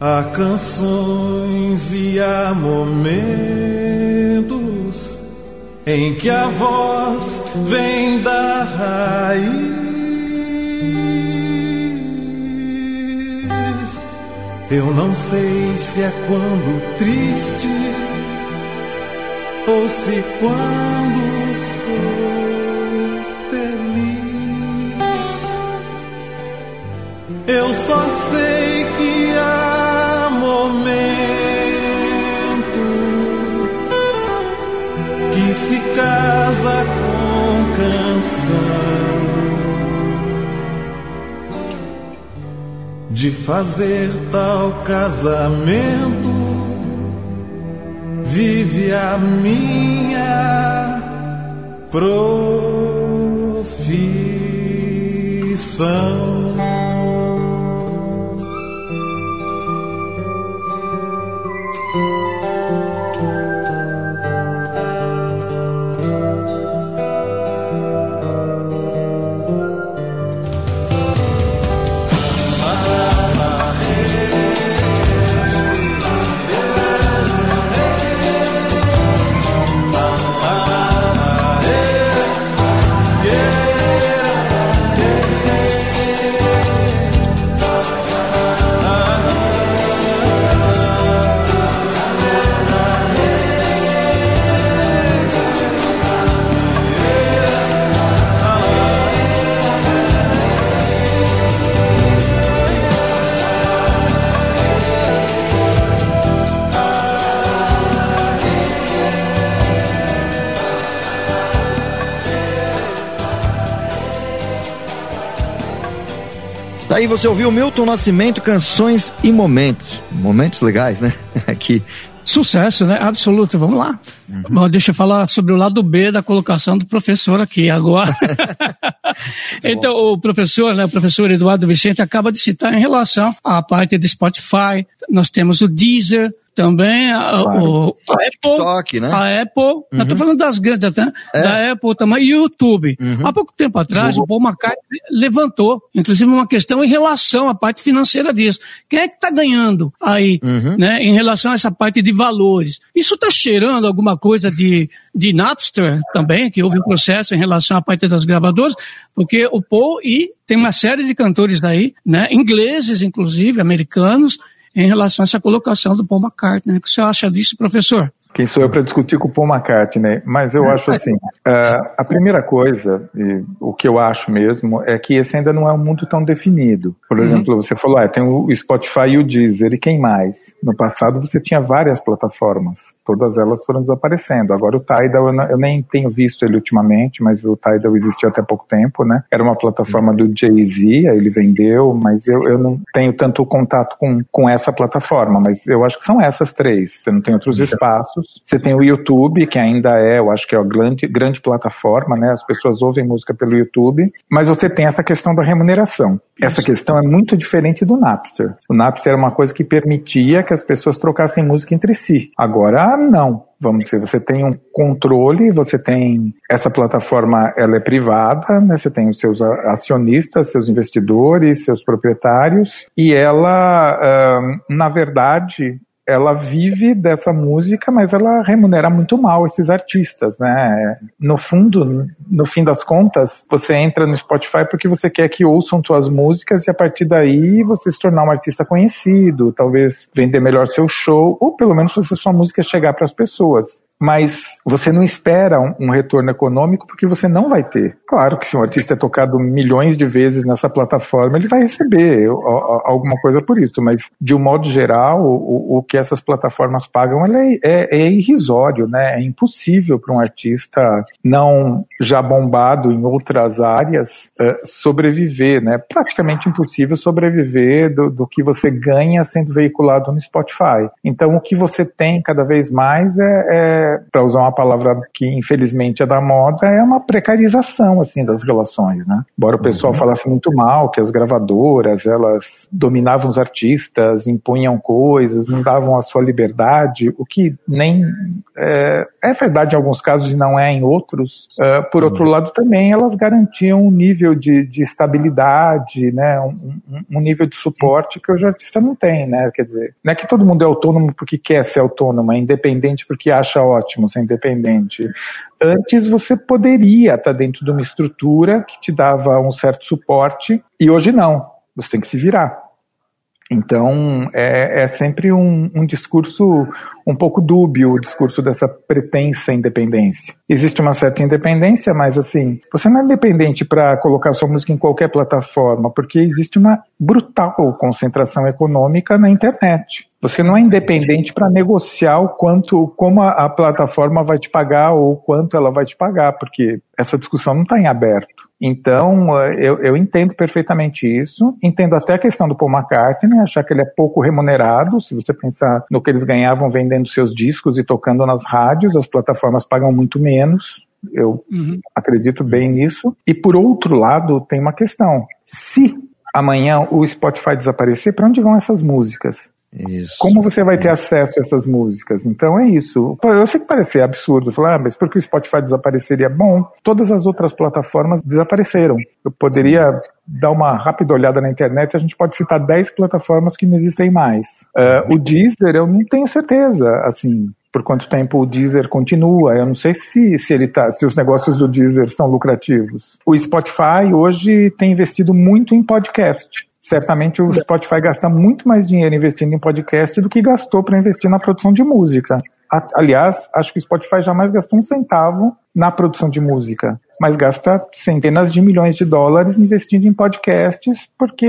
Há canções e há momentos em que a voz vem da raiz. Eu não sei se é quando triste ou se quando sou feliz. Eu só sei que há de fazer tal casamento vive a minha profissão. Daí você ouviu Milton Nascimento, canções e momentos. Momentos legais, né? Aqui. Sucesso, né? Absoluto. Vamos lá. Uhum. Bom, deixa eu falar sobre o lado B da colocação do professor aqui agora. então, o professor, né, o professor Eduardo Vicente acaba de citar em relação à parte do Spotify. Nós temos o Deezer, também a, claro. o, a Apple, TikTok, né? a Apple, uhum. eu tô falando das grandes, né? É. Da Apple também, YouTube. Uhum. Há pouco tempo atrás, uhum. o Paul McCartney levantou, inclusive uma questão em relação à parte financeira disso. Quem é que está ganhando aí, uhum. né, em relação a essa parte de valores? Isso está cheirando alguma coisa de, de Napster também, que houve um processo em relação à parte das gravadoras, porque o Paul e tem uma série de cantores daí, né, ingleses inclusive, americanos, em relação a essa colocação do Paul McCartney. O que você acha disso, professor? Quem sou eu para discutir com o Paul McCartney? Mas eu acho assim, uh, a primeira coisa, o que eu acho mesmo, é que esse ainda não é um mundo tão definido. Por uhum. exemplo, você falou, ah, tem o Spotify e o Deezer, e quem mais? No passado você tinha várias plataformas, todas elas foram desaparecendo. Agora o Tidal, eu, não, eu nem tenho visto ele ultimamente, mas o Tidal existiu até pouco tempo, né? Era uma plataforma do Jay-Z, ele vendeu, mas eu, eu não tenho tanto contato com, com essa plataforma, mas eu acho que são essas três. Você não tem outros espaços você tem o YouTube, que ainda é, eu acho que é a grande, grande plataforma, né? As pessoas ouvem música pelo YouTube, mas você tem essa questão da remuneração. Essa questão é muito diferente do Napster. O Napster era uma coisa que permitia que as pessoas trocassem música entre si. Agora, não vamos dizer, você tem um controle, você tem essa plataforma, ela é privada, né? Você tem os seus acionistas, seus investidores, seus proprietários, e ela, na verdade, ela vive dessa música, mas ela remunera muito mal esses artistas, né? No fundo, no fim das contas, você entra no Spotify porque você quer que ouçam suas músicas e a partir daí você se tornar um artista conhecido, talvez vender melhor seu show, ou pelo menos fazer sua música chegar para as pessoas mas você não espera um, um, retorno econômico porque você não vai ter. Claro que se um artista é tocado milhões de vezes nessa plataforma, ele vai receber alguma coisa por isso, mas de um modo geral, o, o que essas plataformas pagam é, é, é, irrisório, né? É impossível para um artista não já bombado em outras áreas é, sobreviver, né? Praticamente impossível sobreviver do, do que você ganha sendo veiculado no Spotify. Então, o que você tem cada vez mais é, é para usar uma palavra que infelizmente é da moda, é uma precarização assim das relações, né? Embora o pessoal uhum. falasse muito mal que as gravadoras, elas dominavam os artistas, impunham coisas, não davam a sua liberdade, o que nem é, é verdade em alguns casos e não é em outros. Uh, por outro uhum. lado, também elas garantiam um nível de, de estabilidade, né? Um, um, um nível de suporte que o artista não tem, né? Quer dizer, não é que todo mundo é autônomo porque quer ser autônomo, é independente porque acha ótimo ser independente. Antes você poderia estar dentro de uma estrutura que te dava um certo suporte e hoje não. Você tem que se virar. Então, é, é sempre um, um, discurso um pouco dúbio, o discurso dessa pretensa independência. Existe uma certa independência, mas assim, você não é independente para colocar sua música em qualquer plataforma, porque existe uma brutal concentração econômica na internet. Você não é independente para negociar o quanto, como a, a plataforma vai te pagar ou quanto ela vai te pagar, porque essa discussão não está em aberto. Então, eh, eu, eu, entendo perfeitamente isso. Entendo até a questão do Paul McCartney, achar que ele é pouco remunerado. Se você pensar no que eles ganhavam vendendo seus discos e tocando nas rádios, as plataformas pagam muito menos. Eu uhum. acredito bem nisso. E por outro lado, tem uma questão. Se amanhã o Spotify desaparecer, para onde vão essas músicas? Isso. Como você vai ter é. acesso a essas músicas? Então é isso. Eu sei que parece absurdo falar, ah, mas por que o Spotify desapareceria? Bom, todas as outras plataformas desapareceram. Eu poderia dar uma rápida olhada na internet, a gente pode citar 10 plataformas que não existem mais. Uh, o Deezer, eu não tenho certeza, assim, por quanto tempo o Deezer continua. Eu não sei se, se ele tá, se os negócios do Deezer são lucrativos. O Spotify hoje tem investido muito em podcast certamente o Spotify gasta muito mais dinheiro investindo em podcast do que gastou para investir na produção de música. Aliás, acho que o Spotify jamais gastou um centavo na produção de música, mas gasta centenas de milhões de dólares investindo em podcasts porque,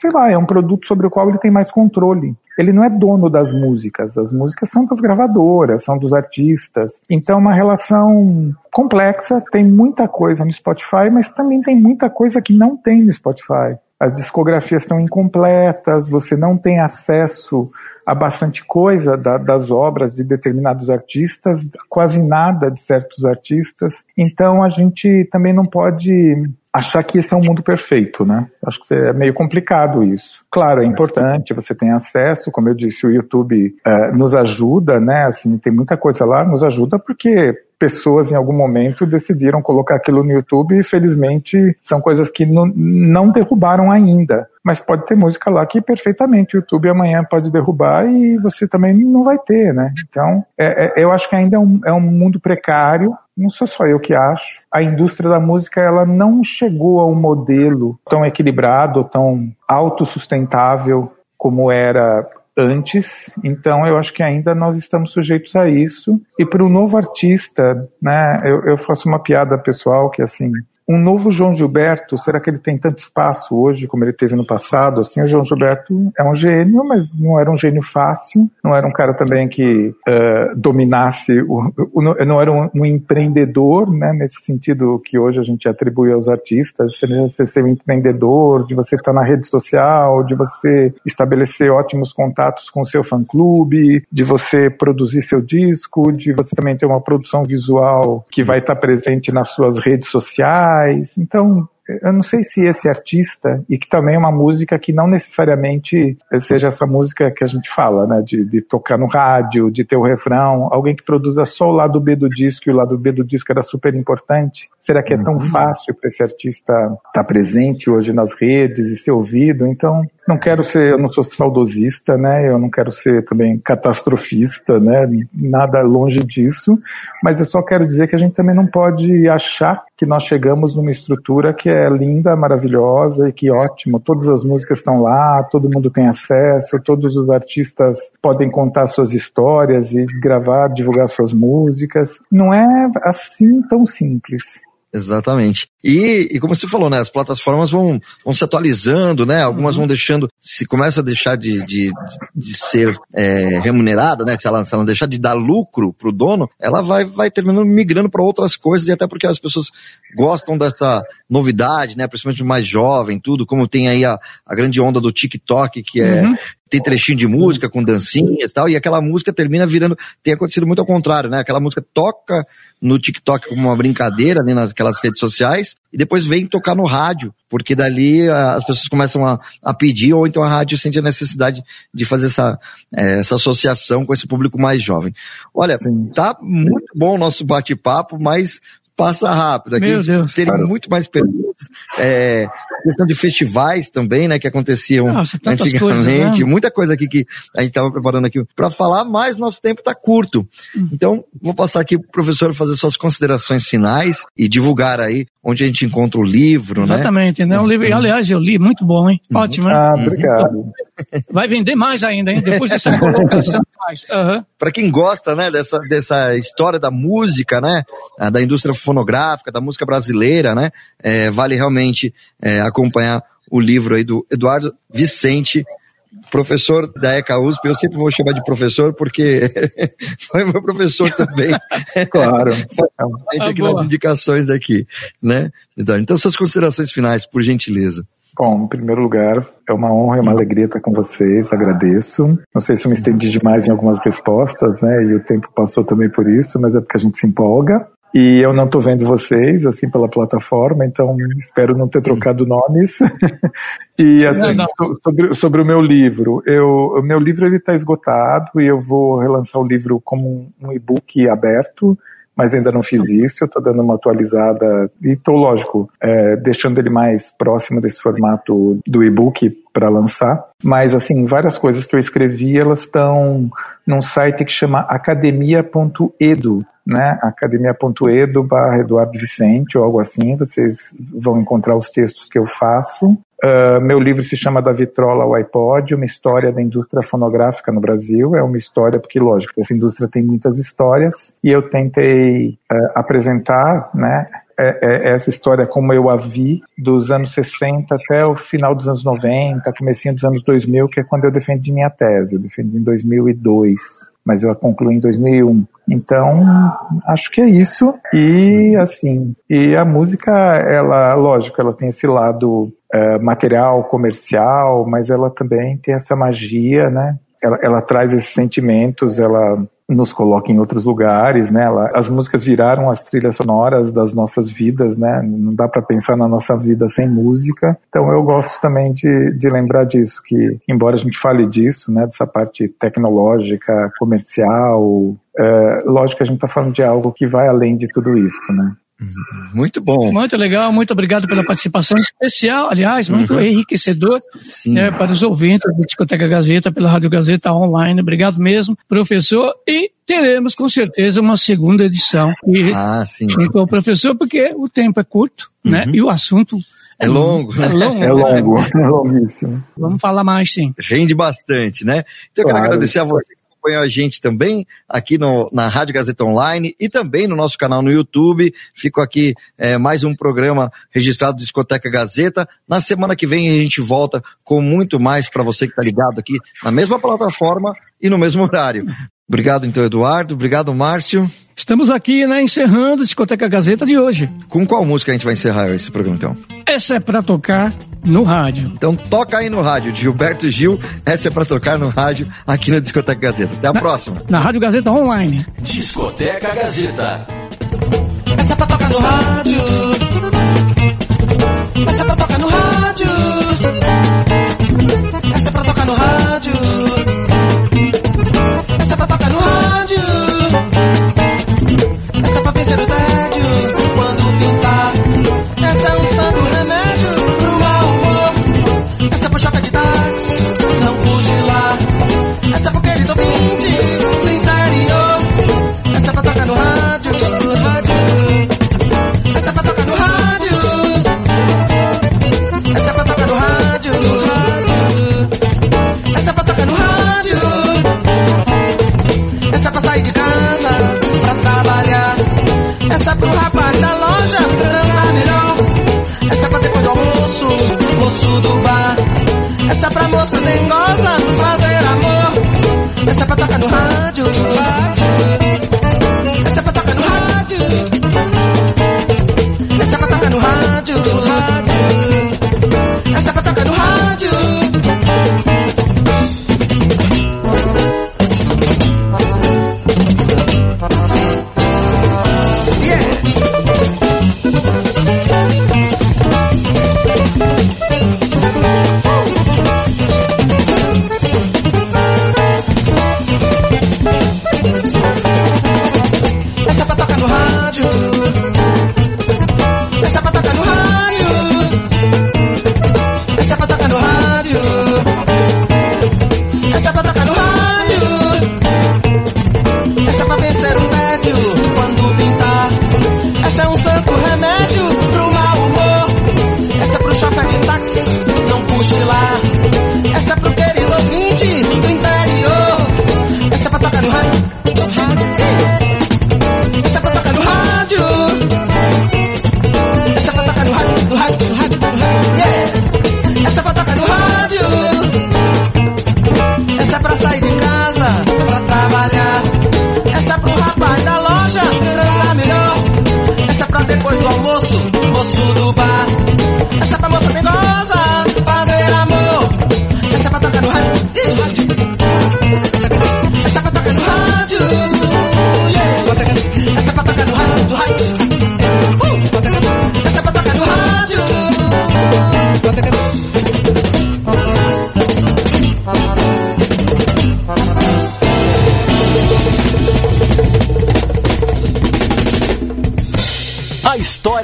sei lá, é um produto sobre o qual ele tem mais controle. Ele não é dono das músicas, as músicas são das gravadoras, são dos artistas. Então é uma relação complexa, tem muita coisa no Spotify, mas também tem muita coisa que não tem no Spotify. As discografias estão incompletas, você não tem acesso a bastante coisa da, das obras de determinados artistas, quase nada de certos artistas. Então a gente também não pode achar que esse é um mundo perfeito, né? Acho que é meio complicado isso. Claro, é importante, você tem acesso, como eu disse, o YouTube uh, nos ajuda, né? Assim, tem muita coisa lá, nos ajuda porque pessoas em algum momento decidiram colocar aquilo no YouTube e felizmente são coisas que não, não derrubaram ainda. Mas pode ter música lá que perfeitamente o YouTube amanhã pode derrubar e você também não vai ter, né? Então, é, é, eu acho que ainda é um, é um mundo precário, não sou só eu que acho. A indústria da música ela não chegou a um modelo tão equilibrado, tão autossustentável como era antes, então eu acho que ainda nós estamos sujeitos a isso. E para o novo artista, né, eu, eu faço uma piada pessoal que assim, um novo João Gilberto, será que ele tem tanto espaço hoje como ele teve no passado? Assim, o João Gilberto é um gênio, mas não era um gênio fácil, não era um cara também que uh, dominasse, o, o, não era um, um, empreendedor, né, nesse sentido que hoje a gente atribui aos artistas, você ser um empreendedor, de você estar na rede social, de você estabelecer ótimos contatos com o seu fã-clube, de você produzir seu disco, de você também ter uma produção visual que vai estar presente nas suas redes sociais, então, eu não sei se esse artista, e que também é uma música que não necessariamente seja essa música que a gente fala, né, de, de, tocar no rádio, de ter o refrão, alguém que produza só o lado B do disco e o lado B do disco era super importante. Será que é tão uhum. fácil para esse artista estar tá presente hoje nas redes e ser ouvido? Então, não quero ser, eu não sou saudosista, né? Eu não quero ser também catastrofista, né? Nada longe disso, mas eu só quero dizer que a gente também não pode achar que nós chegamos numa estrutura que é linda, maravilhosa e que ótimo, todas as músicas estão lá, todo mundo tem acesso, todos os artistas podem contar suas histórias e gravar, divulgar suas músicas. Não é assim tão simples. Exatamente. E, e, como você falou, né, as plataformas vão, vão se atualizando, né, algumas uhum. vão deixando, se começa a deixar de, de, de ser é, remunerada, né, se ela, se ela deixar de dar lucro pro dono, ela vai, vai terminando migrando para outras coisas, e até porque as pessoas gostam dessa novidade, né, principalmente o mais jovem, tudo, como tem aí a, a grande onda do TikTok, que é, uhum tem trechinho de música com dancinhas e tal, e aquela música termina virando, tem acontecido muito ao contrário, né? Aquela música toca no TikTok como uma brincadeira, ali naquelas redes sociais, e depois vem tocar no rádio, porque dali as pessoas começam a, a pedir, ou então a rádio sente a necessidade de fazer essa, é, essa associação com esse público mais jovem. Olha, tá muito bom o nosso bate-papo, mas passa rápido. Aqui Meu Deus. Teria muito mais perguntas. É, questão de festivais também, né, que aconteciam Nossa, antigamente. Coisas, né? Muita coisa aqui que a gente estava preparando aqui para falar, mas nosso tempo está curto. Hum. Então, vou passar aqui para o professor fazer suas considerações finais e divulgar aí onde a gente encontra o livro, Exatamente, né? Exatamente, né? Um livro, aliás, eu li, muito bom, hein? Uhum. Ótimo, hein? Ah, obrigado. Vai vender mais ainda, hein? Depois dessa colocação mais. Uhum. Para quem gosta, né, dessa, dessa história da música, né, da indústria fonográfica, da música brasileira, né, é, vale realmente é, acompanhar o livro aí do Eduardo Vicente, professor da ECA USP, eu sempre vou chamar de professor porque foi meu professor também. Claro. a gente aqui nas indicações aqui, né? Então, suas considerações finais, por gentileza. Bom, em primeiro lugar, é uma honra e uma alegria estar com vocês, agradeço. Não sei se eu me estendi demais em algumas respostas, né? E o tempo passou também por isso, mas é porque a gente se empolga. E eu não estou vendo vocês, assim, pela plataforma, então espero não ter trocado nomes. e, assim, não, não. Sobre, sobre o meu livro, eu, o meu livro está esgotado e eu vou relançar o livro como um, um e-book aberto, mas ainda não fiz isso, eu estou dando uma atualizada e estou, lógico, é, deixando ele mais próximo desse formato do e-book para lançar. Mas, assim, várias coisas que eu escrevi, elas estão num site que chama academia.edu, né? academia.edu barra Eduardo Vicente ou algo assim, vocês vão encontrar os textos que eu faço. Uh, meu livro se chama Da Vitrola ao iPod, uma história da indústria fonográfica no Brasil. É uma história, porque, lógico, essa indústria tem muitas histórias, e eu tentei uh, apresentar, né, é, é, essa história como eu a vi dos anos 60 até o final dos anos 90, comecinho dos anos 2000, que é quando eu defendi minha tese. Eu defendi em 2002, mas eu a concluí em 2001. Então, acho que é isso. E assim, e a música, ela, lógico, ela tem esse lado uh, material comercial, mas ela também tem essa magia, né? Ela, ela traz esses sentimentos, ela nos coloca em outros lugares, né? As músicas viraram as trilhas sonoras das nossas vidas, né? Não dá para pensar na nossa vida sem música. Então eu gosto também de, de lembrar disso, que embora a gente fale disso, né? Dessa parte tecnológica, comercial, é, lógico que a gente está falando de algo que vai além de tudo isso, né? Muito bom. Muito legal, muito obrigado pela participação especial, aliás, muito uhum. enriquecedor né, para os ouvintes da Discoteca Gazeta, pela Rádio Gazeta Online. Obrigado mesmo, professor. E teremos com certeza uma segunda edição. E ah, sim. Junto ao professor, porque o tempo é curto, né? Uhum. E o assunto é longo. É longo. É longo, é longuíssimo. Vamos falar mais, sim. Rende bastante, né? Então eu quero agradecer a você acompanhou a gente também aqui no, na Rádio Gazeta Online e também no nosso canal no YouTube. Fico aqui é, mais um programa registrado do Discoteca Gazeta. Na semana que vem a gente volta com muito mais para você que está ligado aqui na mesma plataforma e no mesmo horário. Obrigado então, Eduardo. Obrigado, Márcio. Estamos aqui, né, encerrando a Discoteca Gazeta de hoje. Com qual música a gente vai encerrar esse programa, então? Essa é para tocar no rádio. Então toca aí no rádio, Gilberto Gil. Essa é para tocar no rádio aqui na Discoteca Gazeta. Até a na, próxima. Na Rádio Gazeta Online. Discoteca Gazeta. Essa é pra tocar no rádio. Essa é pra tocar no rádio. Essa é pra tocar no rádio. Essa é pra tocar no rádio.